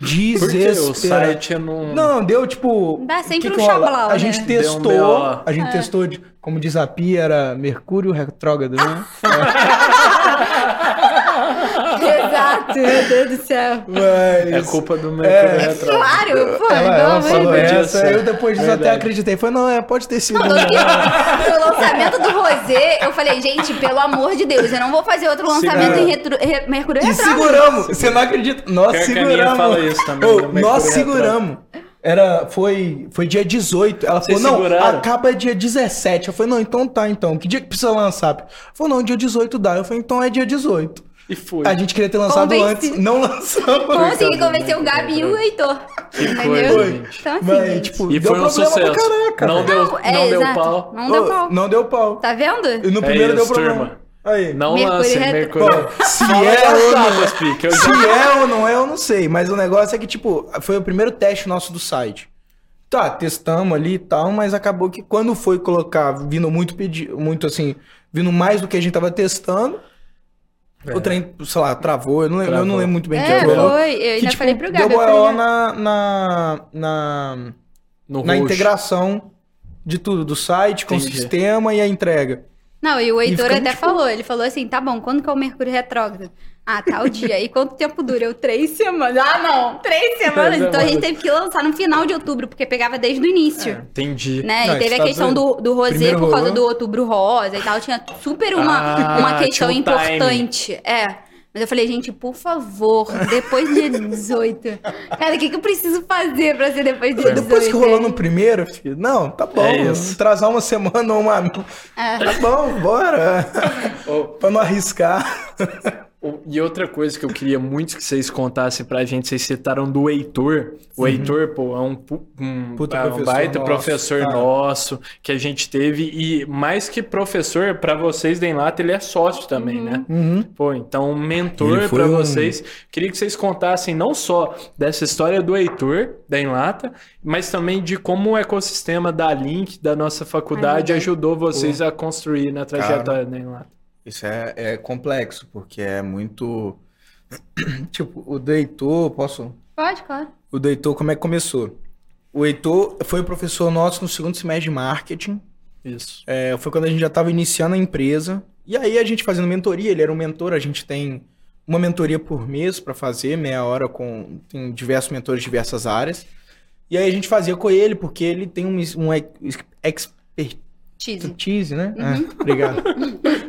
Desesperado. o site não... Não, deu tipo. Dá o sempre que um que chablau, A né? gente um testou. BO. a gente testou de como diz a Pia, era Mercúrio retrógrado, né? Exato, meu Deus do céu. Mas... É culpa do Mercúrio retrógrado. Claro, pô, Ela, ela falou disso, aí eu depois disso até acreditei. Foi, não, é, pode ter sido. No lançamento do Rosé, eu falei, gente, pelo amor de Deus, eu não vou fazer outro lançamento Segura. em retro, re- Mercúrio E Retrógrado. seguramos. Você não acredita? Nós Pior que a Aninha seguramos. fala isso também, Mercúrio nós retrógrado. seguramos. Era, foi, foi dia 18. Ela Vocês falou, não, seguraram? acaba dia 17. Eu falei, não, então tá, então. Que dia que precisa lançar? Ela falou, não, dia 18 dá. Eu falei, então é dia 18. E foi. A gente queria ter lançado Convenci. antes, não lançamos. Consegui convencer o Gabi e o Heitor. Entendeu? gente. Então, assim, Mas, gente. tipo, E deu foi um sucesso. caraca, não deu, Não, é, não deu exato. pau. Não deu pau. Não deu pau. Tá vendo? E no É primeiro deu isso, problema. turma. Aí. Não Mercúrio lancem retro- Mercúrio. Bom, se é ou não Se é ou não é, eu não sei. Mas o negócio é que, tipo, foi o primeiro teste nosso do site. Tá, testamos ali e tal, mas acabou que quando foi colocar, vindo muito pedi muito assim, vindo mais do que a gente tava testando, o trem, sei lá, travou. Eu não, lembro, eu não lembro muito bem o que É, rolou. foi. Eu Que, ainda tipo, falei pro deu Gabi. eu BO na, na, na, No na integração de tudo, do site com o Entendi. sistema e a entrega. Não, e o Heitor até tipo- falou, ele falou assim, tá bom, quando que é o Mercúrio retrógrado? Ah, tal dia. E quanto tempo dura? Eu, três semanas. Ah, não, três semanas. Então a gente teve que lançar no final de outubro, porque pegava desde o início. Entendi. Né? Não, e teve a questão do, do rosé Primeiro por causa rolou. do outubro rosa e tal. Tinha super uma, Ah, uma questão um importante. É. Mas eu falei, gente, por favor, depois do dia 18. Cara, o que, que eu preciso fazer pra ser depois do dia 18? Depois que rolou no primeiro, filho, não, tá bom. É isso. Atrasar uma semana ou uma. É. Tá bom, bora. Ô, pra não arriscar. E outra coisa que eu queria muito que vocês contassem pra gente, vocês citaram do Heitor. O Heitor, pô, é um, um, Puta é um professor baita nosso. professor Ah. nosso que a gente teve. E mais que professor, pra vocês da Enlata, ele é sócio também, né? Pô, então um mentor Ele foi pra um- vocês. Queria que vocês contassem não só dessa história do Heitor, da Enlata, mas também de como o ecossistema da Link, da nossa faculdade, Ajuda. ajudou vocês a construir na trajetória da Enlata. Isso é, é complexo, porque é muito. tipo, o do Heitor, posso. Pode, claro. O do Heitor, como é que começou? O Heitor foi professor nosso no segundo semestre de marketing. Isso. É, foi quando a gente já estava iniciando a empresa. E aí a gente fazendo mentoria, ele era um mentor, a gente tem uma mentoria por mês para fazer, meia hora com tem diversos mentores de diversas áreas. E aí a gente fazia com ele, porque ele tem um, um ex- expertise, Cheese. né? É, obrigado.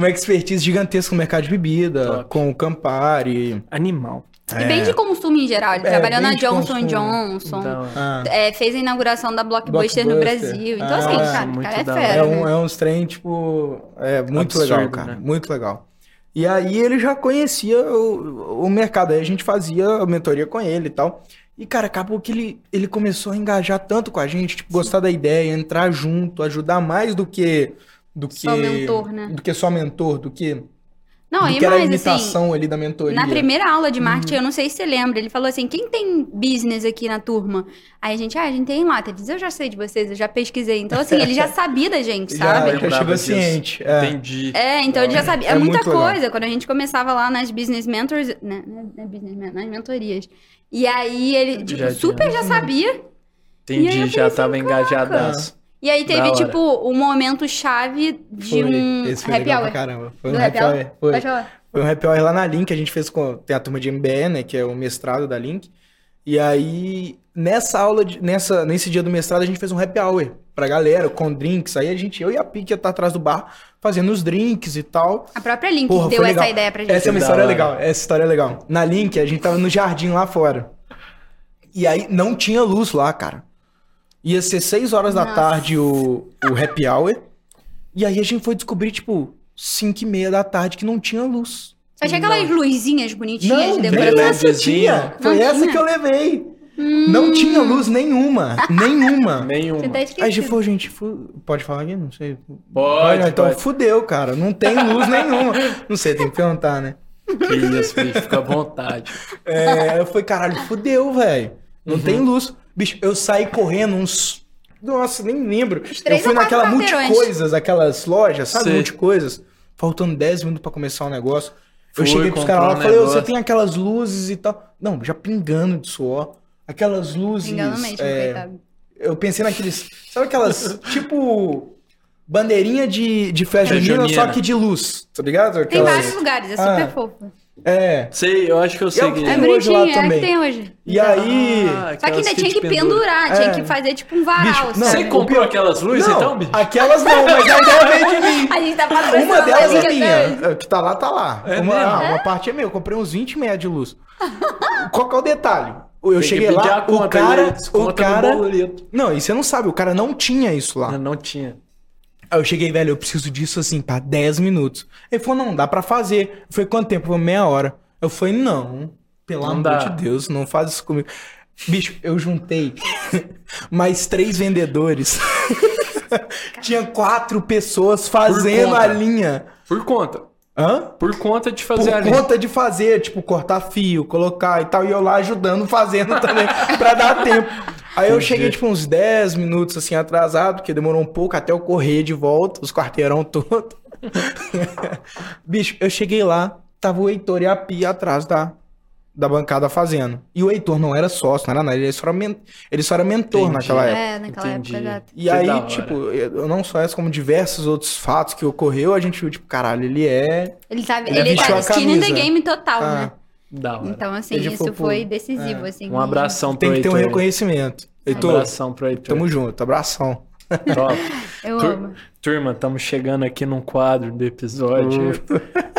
uma expertise gigantesca no mercado de bebida, Top. com o Campari. Animal. E bem de consumo em geral. Ele É, trabalhou na Johnson. Johnson. Então, Ah, É, fez a inauguração da Blockbuster, no Blockbuster. Brasil. Então, Ah, assim, cara, o cara é fera. É, né? um, é uns trem, tipo, é muito Absurdo, legal, cara. né? Muito legal. E aí ele já conhecia o, o mercado, aí a gente fazia a mentoria com ele e tal. E, cara, acabou que ele, ele começou a engajar tanto com a gente, tipo, gostar da ideia, entrar junto, ajudar mais do que. Do que Só mentor, né? Do que só mentor, do que, Não, do e que era a mais, assim, imitação ali da mentoria. Na primeira aula de Uhum. marketing, eu não sei se você lembra, ele falou assim: quem tem business aqui na turma? Aí a gente, ah, a gente tem lá. Ele diz, eu já sei de vocês, eu já pesquisei. Então, assim, ele já sabia da gente, Já, sabe? já chegou disso. ciente. É. Entendi. É, então ele já sabia. É, É muita muito legal. coisa. Quando a gente começava lá nas business mentors, né, né, business nas mentorias. E aí ele, tipo, Já super já sabia. E aí Entendi, eu já pensei, tava engajadaço. E aí teve, tipo, um momento chave de Foi. um Esse foi happy legal pra hour. caramba. Foi um Do happy happy hour. hour? Foi. Foi um happy hour lá na Link, a gente fez com tem a turma de MBE, né, que é o mestrado da Link. E aí, nessa aula, de- nessa, nesse dia do mestrado, a gente fez um happy hour pra galera, com drinks. Aí a gente, eu e a Pique ia estar atrás do bar, fazendo os drinks e tal. A própria Link Porra, deu essa ideia pra gente. Essa é uma história legal, essa história é legal. Na Link, a gente tava no jardim lá fora. E aí, não tinha luz lá, cara. Ia ser 6 horas da Nossa. tarde o, o happy hour. E aí a gente foi descobrir, tipo, 5 e meia da tarde que não tinha luz. Só tinha aquelas luzinhas bonitinhas Não, de decoração. tinha. Foi Não essa tinha? que eu levei. Não tinha luz nenhuma. nenhuma. Nenhuma. Tá Aí a gente falou, gente, fu- pode falar aqui? Não sei. Pode, então pode. fudeu, cara. Não tem luz nenhuma. Não sei, tem que perguntar, né? Que isso, bicho, fica à vontade. É, eu falei, caralho, fudeu, velho. Não Uhum. tem luz. Bicho, eu saí correndo uns. Nossa, nem lembro. Eu fui naquela multicoisas, aquelas lojas, sabe? Sei. Multicoisas. Faltando 10 minutos pra começar o negócio. Foi, eu cheguei pros caras lá um e falei, "Ô, você negócio." tem aquelas luzes e tal. Não, já pingando de suor. Aquelas luzes. Engano mesmo, é, coitado. eu pensei naqueles. Sabe aquelas. tipo. bandeirinha de, de festa junina, só que de luz, tá ligado? Tem Aquelas- vários lugares, é super Ah. fofo. É. Sei, eu acho que eu sei Eu- que É Tem hoje lá bonitinho, é também. que tem hoje. E aí... Ah, Só que ainda tinha que pendurar, tinha É. que fazer tipo um varal, Bicho, não, Você comprou aquelas luzes não, então, bicho? aquelas não, mas a ideia veio de mim. A gente tá Uma delas é minha. É, Que tá lá, tá lá. É uma, ah, uma parte é minha. Eu comprei uns 20 metros de luz. Qual que é o detalhe? Eu Tem cheguei lá, o cara. ele desconta O cara. Não, e você não sabe, o cara não tinha isso lá. Não, não tinha. Aí eu cheguei, velho, eu preciso disso assim, pra 10 minutos. Ele falou, não, dá pra fazer. Eu falei, quanto tempo? Foi meia hora. Eu falei, não, pelo Não amor dá. de Deus, não faz isso comigo. Bicho, eu juntei mais três vendedores. Tinha quatro pessoas fazendo a linha. Por conta. Hã? Por conta de Por fazer ali. conta de fazer, tipo, cortar fio, colocar e tal, e eu lá ajudando, fazendo também, pra dar tempo. Aí eu cheguei, tipo, uns 10 minutos, assim, atrasado, porque demorou um pouco até eu correr de volta, os quarteirão todo. Bicho, eu cheguei lá, tava o Heitor e a Pia atrás da, da bancada fazendo. E o Heitor não era sócio, não era nada, ele só era, men- ele só era mentor Entendi. naquela época. É, naquela Entendi. época, exato. E Que aí, tipo, eu não só essa, como diversos outros fatos que ocorreu, a gente viu, tipo, caralho, ele é... Ele tá, Ele ele vestiu tá skin in the game total, Ah, né? Da hora. Então, assim, Ele isso foi pro- decisivo, assim. Um abração pro Tem que ter um Heitor. reconhecimento. Um Heitor, abração pro Heitor. tamo junto, abração. Top. Eu Tur- amo. Turma, estamos chegando aqui num quadro do episódio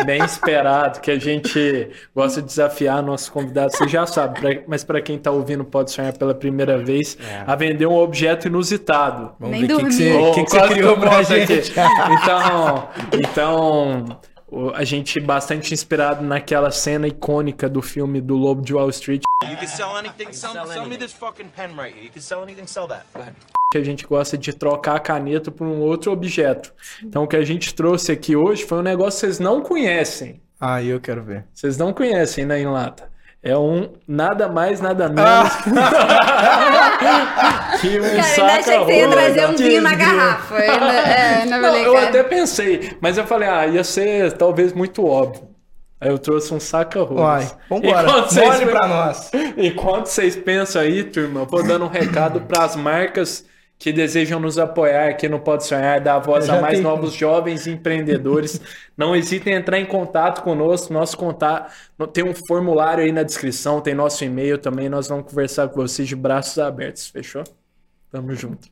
bem esperado, que a gente gosta de desafiar nossos convidados. Você já sabe, pra- mas para quem está ouvindo pode sonhar pela primeira vez, a vender um objeto inusitado. Vamos Nem ver o que, que você, Ô, que que você criou pra gente. aqui. Então, então a gente bastante inspirado naquela cena icônica do filme do Lobo de Wall Street, que a gente gosta de trocar a caneta por um outro objeto. Então, o que a gente trouxe aqui hoje foi um negócio que vocês não conhecem. Ah, eu quero ver. Vocês não conhecem, né, em lata? É um nada mais, nada menos que um Cara, ainda saca achei que você ia trazer um vinho na garrafa. Eu ainda- é, não, Não, eu até pensei, mas eu falei, ah, ia ser talvez muito óbvio. Aí eu trouxe um saca-rolhas. Uai, vambora. Mole pra nós. Enquanto vocês pensam aí, turma, eu vou dando um recado para as marcas que desejam nos apoiar aqui no Pode Sonhar, dar voz a mais tenho. novos jovens empreendedores. Não hesitem em entrar em contato conosco. Nosso contato tem um formulário aí na descrição, tem nosso e-mail também. Nós vamos conversar com vocês de braços abertos, fechou? Tamo junto.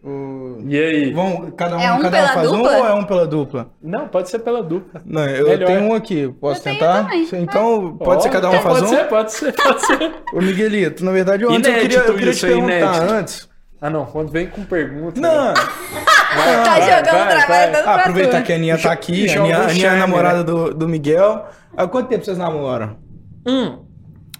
O- E aí? Vamos, cada um, É um cada um pela faz um dupla? ou é um pela dupla? Não, pode ser pela dupla. Não, eu Melhor. tenho um aqui. Posso Eu tentar? também. Então, pode ser cada um então faz pode um? Ser, pode ser, pode ser. Ô, Miguelito, na verdade, eu, antes eu queria, eu queria isso te perguntar inédito. antes. Ah, não. Quando vem com pergunta. Não, Tá vai, jogando vai, trabalho vai. dando pra aproveitar tu. que a Aninha tá aqui. A Aninha, a Aninha é namorada do, do Miguel. Há quanto tempo vocês namoram? Hum,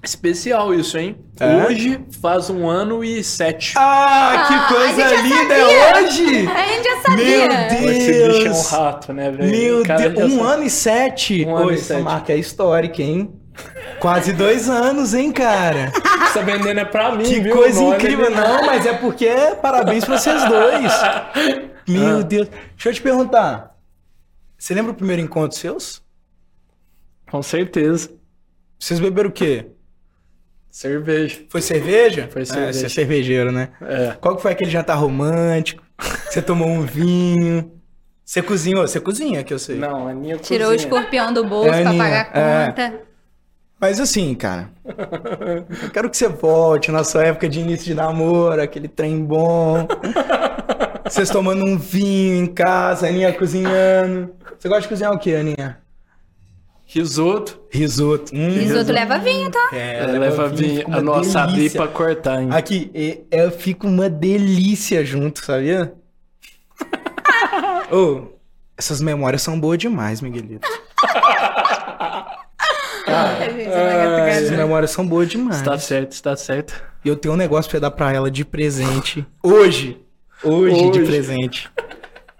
especial isso, hein? É? Hoje faz um ano e sete. Ah, que Ah, coisa linda é hoje! A gente já sabia. Meu Esse bicho é um Deus! rato, né, velho? Meu Deus, um ano e sete. Um e essa sete. marca é histórica, hein? Quase dois anos, hein, cara? Tá vendendo é pra mim, Que viu? coisa Não incrível, ali, não, mas é porque parabéns pra vocês dois. Meu Ah. Deus. Deixa eu te perguntar. Você lembra o primeiro encontro seus? Com certeza. Vocês beberam o quê? Cerveja. Foi cerveja? Foi É, cerveja. você é cervejeiro, né? É. Qual que foi aquele jantar romântico? Você tomou um vinho? Você cozinhou? Você cozinha, que eu sei. Não, a minha Tirou o cozinha. escorpião do bolso É, pra pagar a é. Mas assim, cara, eu quero que você volte na sua época de início de namoro, aquele trem bom. Vocês tomando um vinho em casa, a Aninha cozinhando. Você gosta de cozinhar o quê, Aninha? Risoto. Risoto. Hum, Risoto leva vinho, tá? É, Ela leva vinho. fica A nossa delícia. pra cortar, hein? Aqui, e- eu fico uma delícia junto, sabia? Ô, essas memórias são boas demais, Miguelito. Essas memórias são boas demais. Está certo, está certo. E eu tenho um negócio pra dar pra ela de presente. Hoje. Hoje, de Hoje. presente.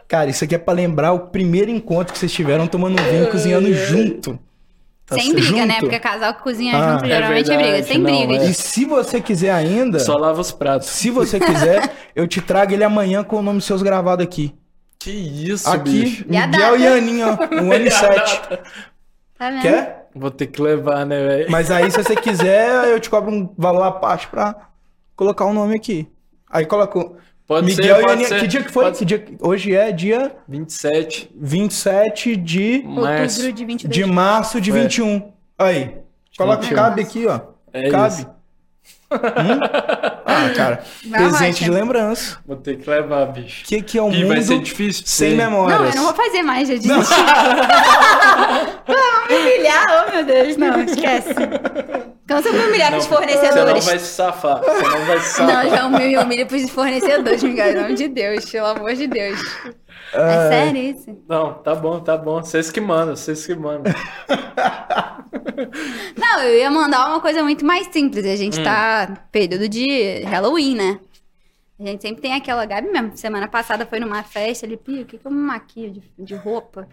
Cara, isso aqui é pra lembrar o primeiro encontro que vocês tiveram tomando um vinho e cozinhando junto. Tá Sem briga, né? Junto. Porque casal que cozinha Ah, junto é geralmente é, verdade, briga. Sem não, briga. é. E se você quiser ainda, Só lava os pratos. se você quiser, eu te trago ele amanhã com o nome seus gravado aqui. Que isso, aqui, bicho. E a Miguel data? e Aninha, ó, um ano e sete. Tá vendo? Quer? Vou ter que levar, né, velho? Mas aí, se você quiser, eu te cobro um valor à parte pra colocar o nome aqui. Aí coloca. o- Pode Miguel ser, e pode Aninha. ser. Que dia que foi? Pode Que dia... Hoje é dia 27 27 de, março. Outubro de 22. de março de Foi. 21. Aí. Coloca o 21. cabe aqui, ó. É cabe. isso. Hum? Ah, cara. Vai, presente de lembrança. Vou ter que levar, bicho. O que, que é um Ih, mundo vai ser difícil sem você. memórias? Não, eu não vou fazer mais, já desisti. Não, me humilhar, oh meu Deus, não, esquece. Cansa de me humilhar pros Você não fornecedores. vai se safar. Você não vai se safar. Não, já me humilha pros fornecedores, Miguel, em nome de Deus, pelo amor de Deus. É sério isso? Não, tá bom, tá bom. Vocês que mandam, vocês que mandam. Não, eu ia mandar uma coisa muito mais simples. A gente tá período de Halloween, né? A gente sempre tem aquela Gabi mesmo. Semana passada foi numa festa, ele, Pio, o que, que eu me maquio de, de roupa?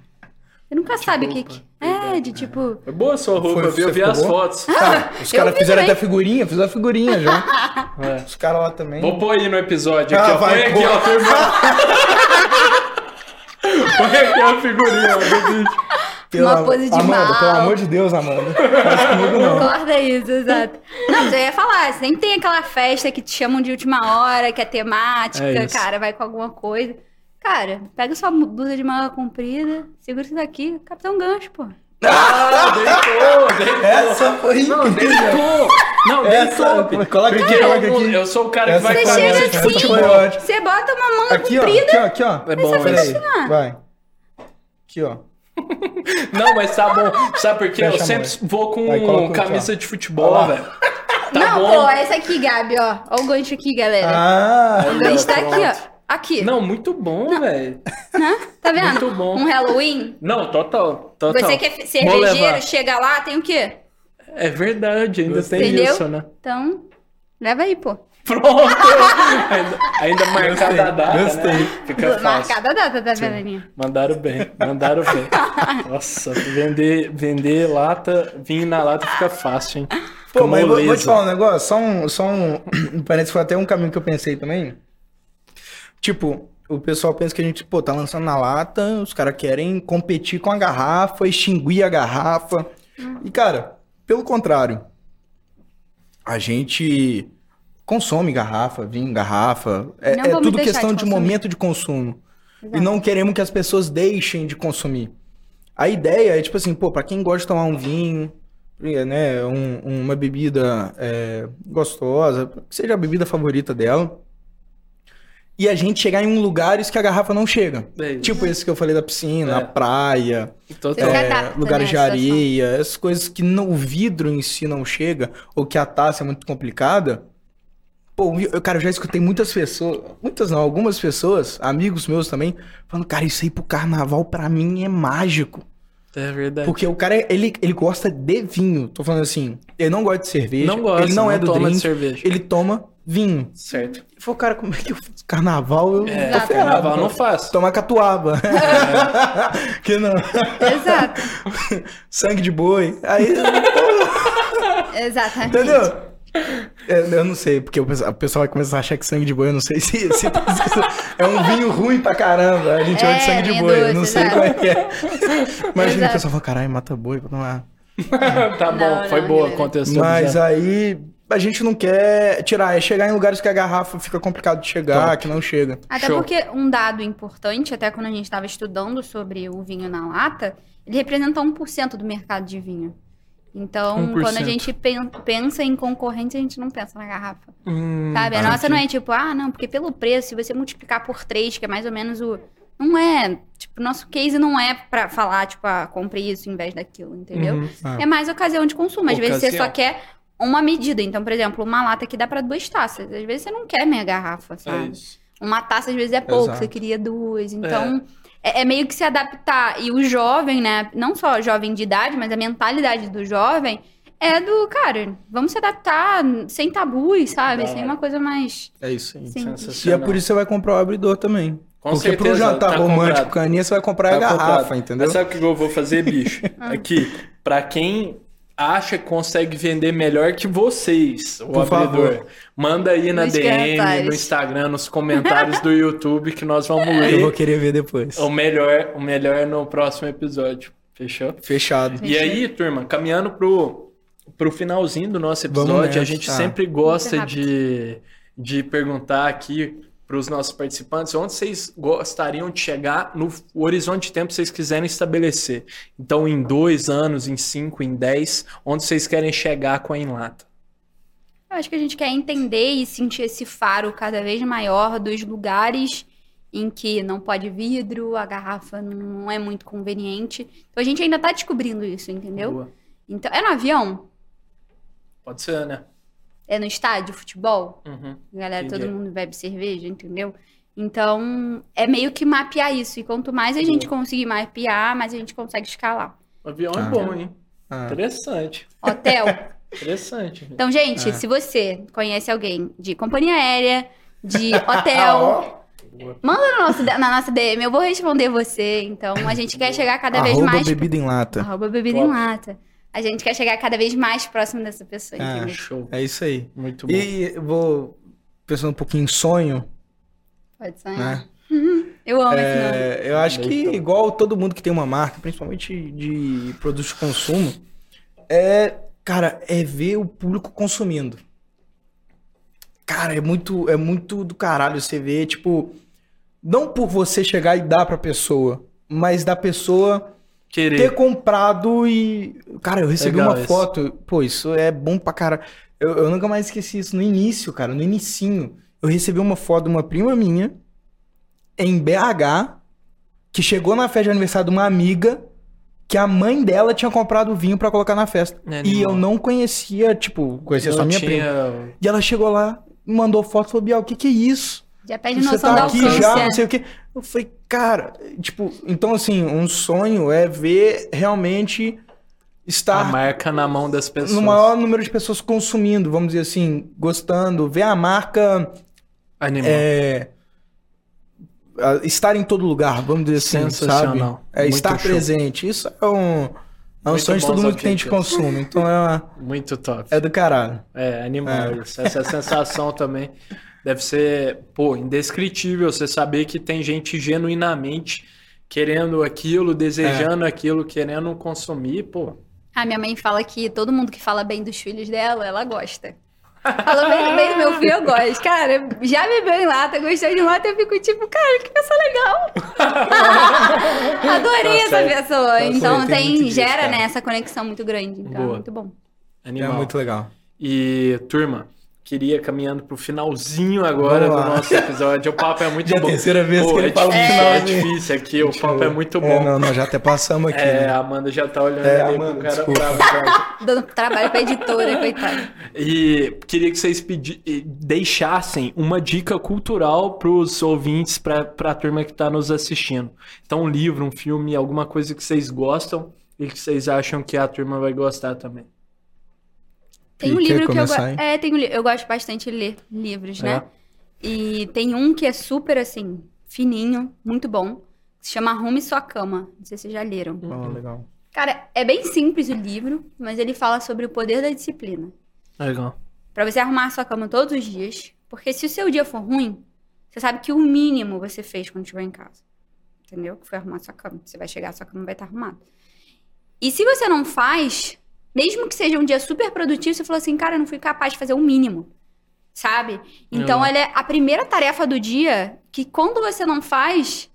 Você nunca sabe o que, que. É, de tipo. Foi boa a sua roupa, Foi- viu? Eu vi as boa? fotos. Tá, os eu caras fizeram também. até figurinha, fizeram figurinha já. É. Os caras lá também. Vou pôr aí no episódio. Aqui, Ah, ó. vai, Põe aqui, pô. ó. turma. Põe aqui a figurinha do vídeo. Uma pose de Amanda, mal. pelo amor de Deus, Amanda. Faz comigo não. Concorda isso, exato. Não, mas eu ia falar, sempre tem aquela festa que te chamam de última hora, que é temática, É cara, vai com alguma coisa. Cara, pega sua blusa de manga comprida, segura isso daqui, Capitão Gancho, pô. Ah, deitou, deitou. Essa foi Não, incrível. deitou. Não, deitou. coloca aqui, Porque coloca eu, aqui. eu sou o cara Essa que vai com chega assim, você bota uma manga Aqui, ó. comprida. Aqui, ó. Aqui, ó. É bom, Peraí. assim. Vai. Aqui, ó. Não, mas tá bom. Sabe por quê? Eu sempre mão. vou com Vai, camisa outro, de futebol, velho. Tá não, bom. pô, essa aqui, Gabi, ó. Ó o gancho aqui, galera. Ah. o gancho tá pronto. aqui, ó. Aqui. Não, muito bom, velho. Né? Tá vendo? Muito bom. Um Halloween. Não, total, total. Você que é Vou cervejeiro, chega lá, tem o quê? É verdade, ainda tem Entendeu? isso, né? Então, leva aí, pô. Pronto! ainda, ainda marcada a data, gostei. né? Fica fácil. Marcada a data, tá vendo, Aninha? Mandaram bem, mandaram bem. Nossa, vender, vender lata, vinho na lata fica fácil, hein? Fica Pô, mas vou, vou te falar um negócio, só um, só um, um parênteses, foi até um caminho que eu pensei também. Tipo, o pessoal pensa que a gente, pô, tá lançando na lata, os caras querem competir com a garrafa, extinguir a garrafa. E, cara, pelo contrário, a gente consome garrafa, vinho, garrafa, é, é tudo questão de de, momento de consumo. Exato. E não queremos que as pessoas deixem de consumir. A ideia é, tipo assim, pô, pra quem gosta de tomar um vinho, né, um- uma bebida é, gostosa, que seja a bebida favorita dela, e a gente chegar em um lugares que a garrafa não chega. É. Tipo esse que eu falei da piscina, É. a praia, se é, adapta, lugares né, de areia, essas coisas que não- o vidro em si não chega, ou que a taça é muito complicada. Pô, eu, cara, eu já escutei muitas pessoas, muitas não, algumas pessoas, amigos meus também, falando, cara, isso aí pro carnaval pra mim é mágico. É verdade. Porque o cara, ele, ele gosta de vinho. Tô falando assim, ele não gosta de cerveja, Não gosta, ele não, é não do toma de drink, cerveja. ele toma vinho. Certo. Ele falou, cara, como é que eu faço carnaval? Eu É, tô ferrado. carnaval não faço. Tomar catuaba. que não. Exato. Sangue de boi. Aí, Exatamente. entendeu? É, eu não sei, porque o pessoal, o pessoal vai começar a achar que sangue de boi, eu não sei se, se é um vinho ruim pra caramba. A gente chama de É, sangue de boi, eu doce, não sei exato. qual é que é. Imagina o pessoal fala, caralho, mata boi pra tomar. tá bom, Não, foi não, boa contextualizar. Mas aí a gente não quer tirar, é chegar em lugares que a garrafa fica complicado de chegar, Top. que não chega. Até Show. porque um dado importante, até quando a gente estava estudando sobre o vinho na lata, ele representa 1% do mercado de vinho. Então, 1%. quando a gente pen- pensa em concorrência, a gente não pensa na garrafa. Hum, Sabe? A ah, nossa não é tipo, ah, não, porque pelo preço, se você multiplicar por 3, que é mais ou menos o. Não é. Tipo, nosso case não é pra falar, tipo, ah, compre isso em vez daquilo, entendeu? Uhum. Ah. É mais ocasião de consumo. Às vezes você Ocasião. só quer uma medida. Então, por exemplo, uma lata que dá pra duas taças. Às vezes você não quer meia garrafa, É sabe? isso. Uma taça às vezes é pouco, Exato. você queria duas. Então, é. é meio que se adaptar. E o jovem, né? Não só jovem de idade, mas a mentalidade do jovem é do, cara, vamos se adaptar sem tabus, sabe? Da Sem uma coisa mais É isso simples. E é por isso que você vai comprar o abridor também. Com Porque pro certeza, jantar tá romântico comprado. a Aninha, você vai comprar a Tá garrafa, comprado. entendeu? Mas sabe o que eu vou fazer, bicho? Ah. Aqui, pra quem acha que consegue vender melhor que vocês, o Por abridor, favor. manda aí na Nos DM, comentários. no Instagram, nos comentários do YouTube que nós vamos ler Eu vou querer ver depois. o melhor, o melhor no próximo episódio. Fechou? Fechado. E aí, turma, caminhando pro, pro finalzinho do nosso episódio, a gente Ah. sempre gosta de, de perguntar aqui para os nossos participantes onde vocês gostariam de chegar no horizonte de tempo que vocês quiserem estabelecer. Então, em dois anos, em cinco, em dez, onde vocês querem chegar com a Enlata? Eu acho que a gente quer entender e sentir esse faro cada vez maior dos lugares em que não pode vidro, a garrafa não é muito conveniente. Então a gente ainda tá descobrindo isso, entendeu? Boa. Então, é no avião? Pode ser, né? É no estádio, futebol? Uhum. Galera, Entendi. todo mundo bebe cerveja, entendeu? Então, é meio que mapear isso. E quanto mais a gente conseguir mapear, mais a gente consegue escalar. O avião é Ah. bom, hein? Ah. Interessante. Hotel. Interessante. Então, gente, É. se você conhece alguém de companhia aérea, de hotel, manda no nosso, na nossa DM, eu vou responder você. Então, a gente quer chegar cada vez Arroba mais. bebida em lata. Arroba bebida Top. em lata. A gente quer chegar cada vez mais próximo dessa pessoa, Ah, entendeu? Show. É isso aí. Muito bom. E eu vou pensando um pouquinho em sonho, Pode sonhar. né? Eu amo esse nome. É, eu acho que igual todo mundo que tem uma marca, principalmente de produtos de consumo, é, cara, é ver o público consumindo. Cara, é muito, é muito do caralho você ver, tipo, não por você chegar e dar pra pessoa, mas da pessoa Querer. ter comprado e. Cara, eu recebi Legal uma isso. foto. Pô, isso é bom pra caralho. Eu, eu nunca mais esqueci isso no início, cara, no inicinho. Eu recebi uma foto de uma prima minha em BH que chegou na festa de aniversário de uma amiga que a mãe dela tinha comprado vinho pra colocar na festa. É e eu não conhecia, tipo, conhecia só Não minha tinha... prima. E ela chegou lá, mandou foto e falou: Biel, o que que é isso? Já Você noção tá da aqui já, não sei o quê. Eu falei, cara, tipo, então assim, um sonho é ver realmente A estar marca na mão das pessoas. no maior número de pessoas consumindo, vamos dizer assim, gostando, ver a marca Animal. é, a- estar em todo lugar, vamos dizer assim, sabe? Sensacional. É Muito estar show. presente. Isso é um, é um sonho de todo mundo que tem de consumo. Então é, uma- Muito top. é do caralho. É, animal É. Essa sensação também deve ser, pô, indescritível você saber que tem gente genuinamente querendo aquilo, desejando É. aquilo, querendo consumir, pô. A minha mãe fala que todo mundo que fala bem dos filhos dela, ela gosta. Fala bem, bem do meu filho, eu gosto. Cara, já bebeu em lata, gostou de lata, eu fico tipo, cara, que pessoa legal. Adorei Tá essa pessoa. Tá então tem disso, gera, cara. né, essa conexão muito grande. Então Boa. é muito bom. Animal. É muito legal. E, turma, queria caminhando pro finalzinho agora do nosso episódio. O papo é muito Já é a bom. terceira vez Pô, que ele é fala no difícil, é finalzinho. difícil aqui, o papo é muito bom. É, não, nós já até passamos aqui. É, né? a Amanda já tá olhando É, ali Amanda, cara desculpa. bravo. Dando trabalho pra editora, coitada. E queria que vocês pedi- deixassem uma dica cultural pros ouvintes, pra, pra turma que tá nos assistindo. Então, um livro, um filme, alguma coisa que vocês gostam e que vocês acham que a turma vai gostar também. Tem um livro que eu gosto. É, tem um li... eu gosto bastante de ler livros, É. né? E tem um que é super assim, fininho, muito bom. que Se chama Arrume Sua Cama. Não sei se vocês já leram. Bom, legal. Cara, é bem simples o livro, mas ele fala sobre o poder da disciplina. Legal. Pra você arrumar a sua cama todos os dias. Porque se o seu dia for ruim, você sabe que o mínimo você fez quando chegou em casa. Entendeu? Que foi arrumar a sua cama. Você vai chegar, a sua cama vai estar arrumada. E se você não faz, mesmo que seja um dia super produtivo, você falou assim, cara, eu não fui capaz de fazer o mínimo. Sabe? Então, ela é a primeira tarefa do dia que quando você não faz,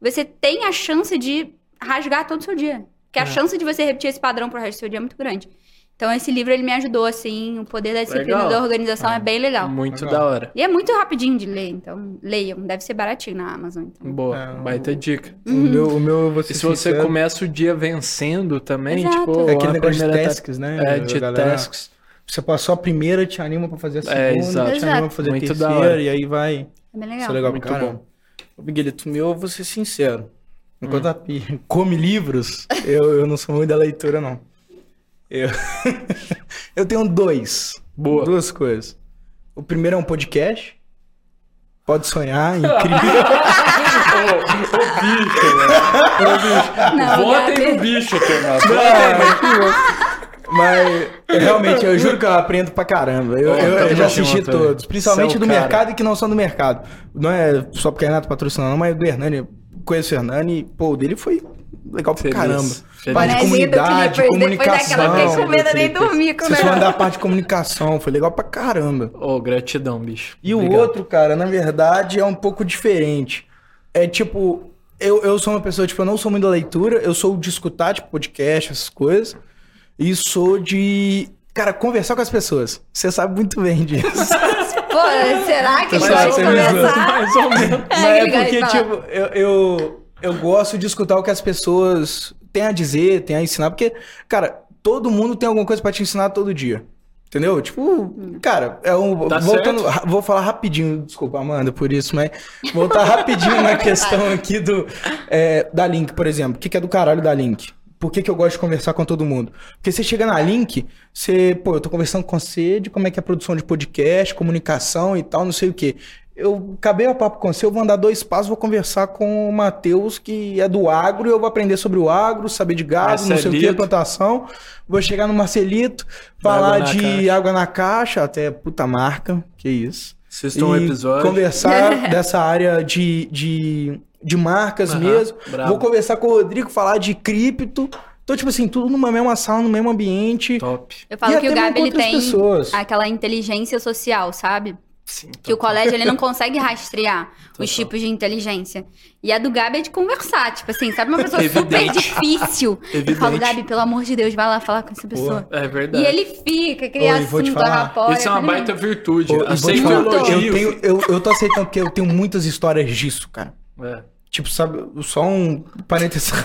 você tem a chance de rasgar todo o seu dia. Porque a É. chance de você repetir esse padrão pro resto do seu dia é muito grande. Então, esse livro, ele me ajudou, assim, o poder da disciplina Legal. da organização é bem legal. Muito Legal. da hora. E é muito rapidinho de ler, então leiam. Deve ser baratinho na Amazon. Então. Boa, É, baita dica. O meu, o meu, eu vou E ser se você sincero, começa o dia vencendo também, Exato. tipo, É aquele negócio de tasks, né? É, A de galera- tasks. Você passou a primeira, te anima pra fazer a segunda, É, exato. te anima pra fazer a Muito da terceira, e aí vai. É bem Isso legal. é legal Muito caramba. bom. Ô, Miguelito, o meu, eu vou ser sincero. Hum. Enquanto a Pi come livros, eu, eu não sou muito da leitura, não. Eu, eu tenho dois. Boa. Duas coisas. O primeiro é um podcast. Pode sonhar, incrível. Ô, ô, bicho, velho. Ô, bicho. Votem no bicho. Votem Mas eu, realmente, eu juro que eu aprendo pra caramba. Eu, eu- eu já assisti junto, todos, principalmente é do cara. mercado e que não são do mercado. Não é só porque Renato patrocina, não, mas do Hernani. Conheço o Hernani, pô, o dele foi legal pra caramba. Feliz. Parte de comunidade, Clippers, depois daquela comunicação. fiquei com medo nem dormir com Vocês foram da negócio. parte de comunicação, foi legal pra caramba. Ô, gratidão, bicho. E Obrigado. o outro, cara, na verdade, é um pouco diferente. É tipo, eu, eu sou uma pessoa, tipo, eu não sou muito da leitura, eu sou de escutar, tipo, podcast, essas coisas. E sou de, cara, conversar com as pessoas. Você sabe muito bem disso. Pô, será que a gente vai começar? Mais ou menos. Mas é liga aí, porque, tipo, eu, eu, eu gosto de escutar o que as pessoas têm a dizer, têm a ensinar, porque, cara, todo mundo tem alguma coisa pra te ensinar todo dia. Entendeu? Tipo, cara, é um. Tá voltando, ra- vou falar rapidinho, desculpa, Amanda, por isso, mas voltar rapidinho na questão aqui do é, da Link, por exemplo. O que, que é do caralho da Link? Por que, que eu gosto de conversar com todo mundo? Porque você chega na Link, você, pô, eu tô conversando com você de como é que é a produção de podcast, comunicação e tal, não sei o quê. Eu acabei o papo com você, eu vou andar dois passos, vou conversar com o Matheus, que é do agro, e eu vou aprender sobre o agro, saber de gado, não sei o que, Marcelito. plantação. Vou chegar no Marcelito, falar Água de caixa. água na caixa, até puta marca, que isso. Assistam um episódio. Conversar dessa área de, de, de marcas Aham, mesmo. brabo. Vou conversar com o Rodrigo, falar de cripto. Então, tipo assim, tudo numa mesma sala, no mesmo ambiente. Top. Eu falo E que o Gabi ele tem pessoas. aquela inteligência social, sabe? Sim, Que o colégio ele não consegue rastrear os Total. tipos de inteligência. E a do Gabi é de conversar, tipo assim, sabe uma pessoa super Evidente. difícil. Eu falo, Evidente. Gabi, pelo amor de Deus, vai lá falar com essa pessoa. É E verdade. ele fica, cria falar. rapora. Isso é uma baita virtude. Pô, e eu, tenho, eu, eu tô aceitando porque eu tenho muitas histórias disso, cara. É. Tipo, sabe, só um parênteses.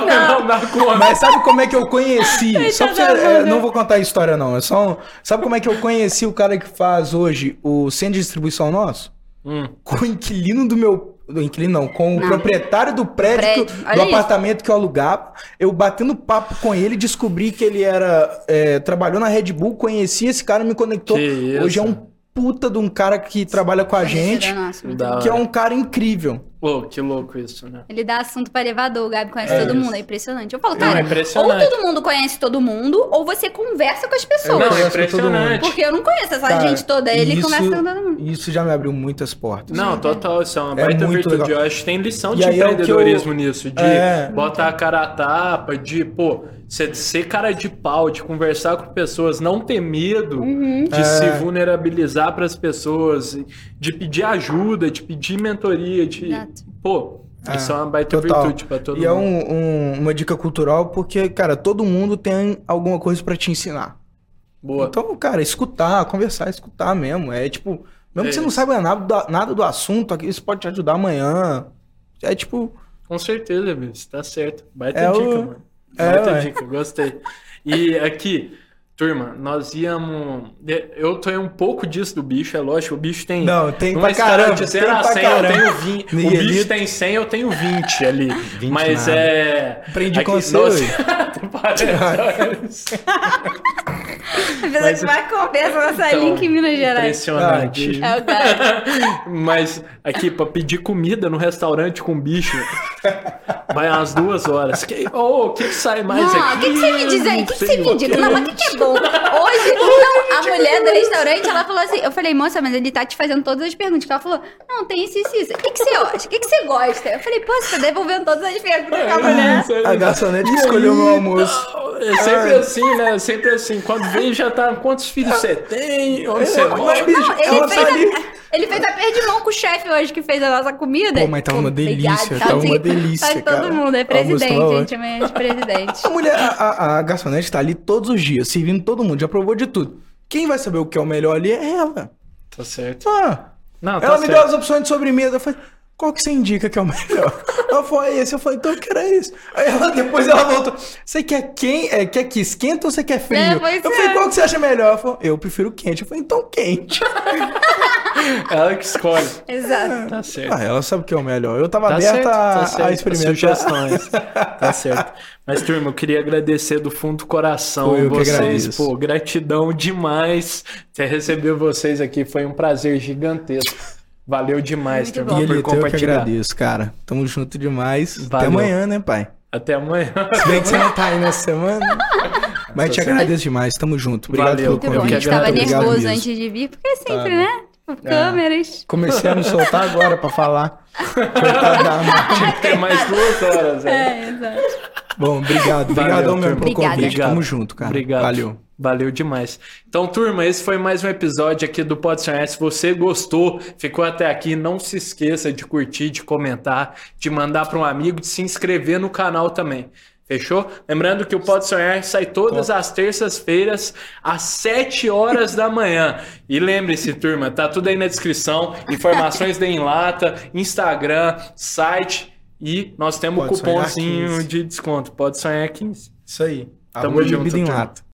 Não, não. Mas sabe como é que eu conheci? Só pra você, da é, Amanda. não vou contar a história, não. É só um, Sabe como é que eu conheci o cara que faz hoje o centro de distribuição nosso? Hum. Com o inquilino do meu. Do inquilino não, com o Não. proprietário do prédio, Prédio, olha do isso. apartamento que eu alugava. Eu batendo papo com ele, descobri que ele era. é, trabalhou na Red Bull, conheci esse cara, me conectou. Que isso. Hoje é um puta de um cara que trabalha com a gente, que é um cara incrível. Pô, que louco isso, né? Ele dá assunto para elevador, o Gabi conhece É todo isso. mundo, é impressionante. Eu falo, Não, cara, é ou todo mundo conhece todo mundo, ou você conversa com as pessoas. Não, é impressionante. Porque eu não conheço essa Cara, gente toda, ele isso- conversa com todo mundo. Isso já me abriu muitas portas. Não, total, isso é uma É baita virtude. legal. Eu acho que tem lição de é empreendedorismo eu- nisso, de É. botar a cara a tapa, de, pô, ser, ser cara de pau, de conversar com pessoas, não ter medo Uhum. de É. se vulnerabilizar para as pessoas, de pedir ajuda, de pedir mentoria, de. Exato. Pô, isso é uma baita Total. virtude pra todo e é mundo. um- um- uma dica cultural porque, cara, todo mundo tem alguma coisa pra te ensinar. Boa. Então, cara, escutar, conversar, escutar mesmo. É tipo, mesmo É que você não saiba nada, da- nada do assunto, aqui isso pode te ajudar amanhã. É tipo, Com certeza, bicho, tá certo. Baita É dica, o- mano. É, Baita ué. dica, gostei. E aqui, turma, nós íamos. Eu tenho um pouco disso do bicho, é lógico. O bicho tem. Não, tem pra caramba, De 0 tem a pra 100, caramba. eu tenho 20. O bicho tem 100, eu tenho 20 ali. Mas nada. é. Aprendi aqui, com você. Parece. A pessoa Mas- que vai conversa nessa Então, link em Minas Gerais. Impressionante. Ah, É o Gabi. Mas aqui, pra pedir comida no restaurante com bicho, vai umas duas horas. Que, oh, o que, que sai mais Não, aqui? o que, que você me diz aí? O que, que você me diz? o Não, mas o que, que é bom? Hoje, não, a mulher do restaurante, ela falou assim, eu falei, moça, mas ele tá te fazendo todas as perguntas. Ela falou, não, tem isso, isso, isso. O que, que você acha? O que, que você gosta? Eu falei, pô, você tá devolvendo todas as perguntas É, pra mulher. a garçonete escolheu o meu almoço. É sempre assim, né? Sempre assim. Quando vem, já tá. Quantos filhos você tem? Onde você mora? bicho, Não, ele ela fez, tá ali. a, ele fez a perda de mão com o chefe hoje que fez a nossa comida. Pô, mas tava uma delícia, tava uma delícia, Faz cara. todo mundo, é presidente, tava gente, amanhã é de presidente. A mulher, a, a, a garçonete tá ali todos os dias, servindo todo mundo, já provou de tudo. Quem vai saber o que é o melhor ali é ela. Tá certo. Ah, Não, tá ela me certo. deu as opções de sobremesa. Eu falei, qual que você indica que é o melhor? Ela falou, é esse. Eu falei, então eu quero esse. Aí ela, depois ela voltou, você quer quem? É, quer que esquenta ou você quer frio? É, eu falei, é. qual que você acha melhor? Ela falou, eu prefiro quente. Eu falei, então quente. Ela que escolhe. Exato. Tá certo. ah, ela sabe o que é o melhor. Eu tava Tá aberta certo, a, tá certo. a experimentar. Sugestões. tá certo. Mas, turma, eu queria agradecer do fundo do coração eu vocês. Pô, gratidão demais. Ter receber vocês aqui foi um prazer gigantesco. Valeu demais, Muito turma, bom. por Miguelito, eu que compartilhar. agradeço, cara. Tamo junto demais. Até Valeu. amanhã, né, pai? Até amanhã. Se bem que você não tá aí nessa semana. Mas te agradeço demais. Tamo junto. Obrigado Valeu, pelo Muito bom. A convite. gente tava nervoso antes de vir, porque sempre, Tá. né? câmeras. Comecei a me soltar agora pra falar. Tinha que ter mais duas horas, velho. É, exato. Bom, obrigado. Obrigadão mesmo pelo convite. Obrigado. Tamo junto, cara. Obrigado. Valeu. Valeu demais. Então, turma, esse foi mais um episódio aqui do Pode Sonhar. Se você gostou, ficou até aqui, não se esqueça de curtir, de comentar, de mandar para um amigo, de se inscrever no canal também. Fechou? Lembrando que o Pode Sonhar sai todas as terças-feiras, às 7 horas da manhã. E lembre-se, turma, tá tudo aí na descrição. Informações da Enlata, Instagram, site. E nós temos Pode Sonhar cupomzinho 15. de desconto. Pode sonhar 15. Isso aí. Tamo Arroba junto, em lata.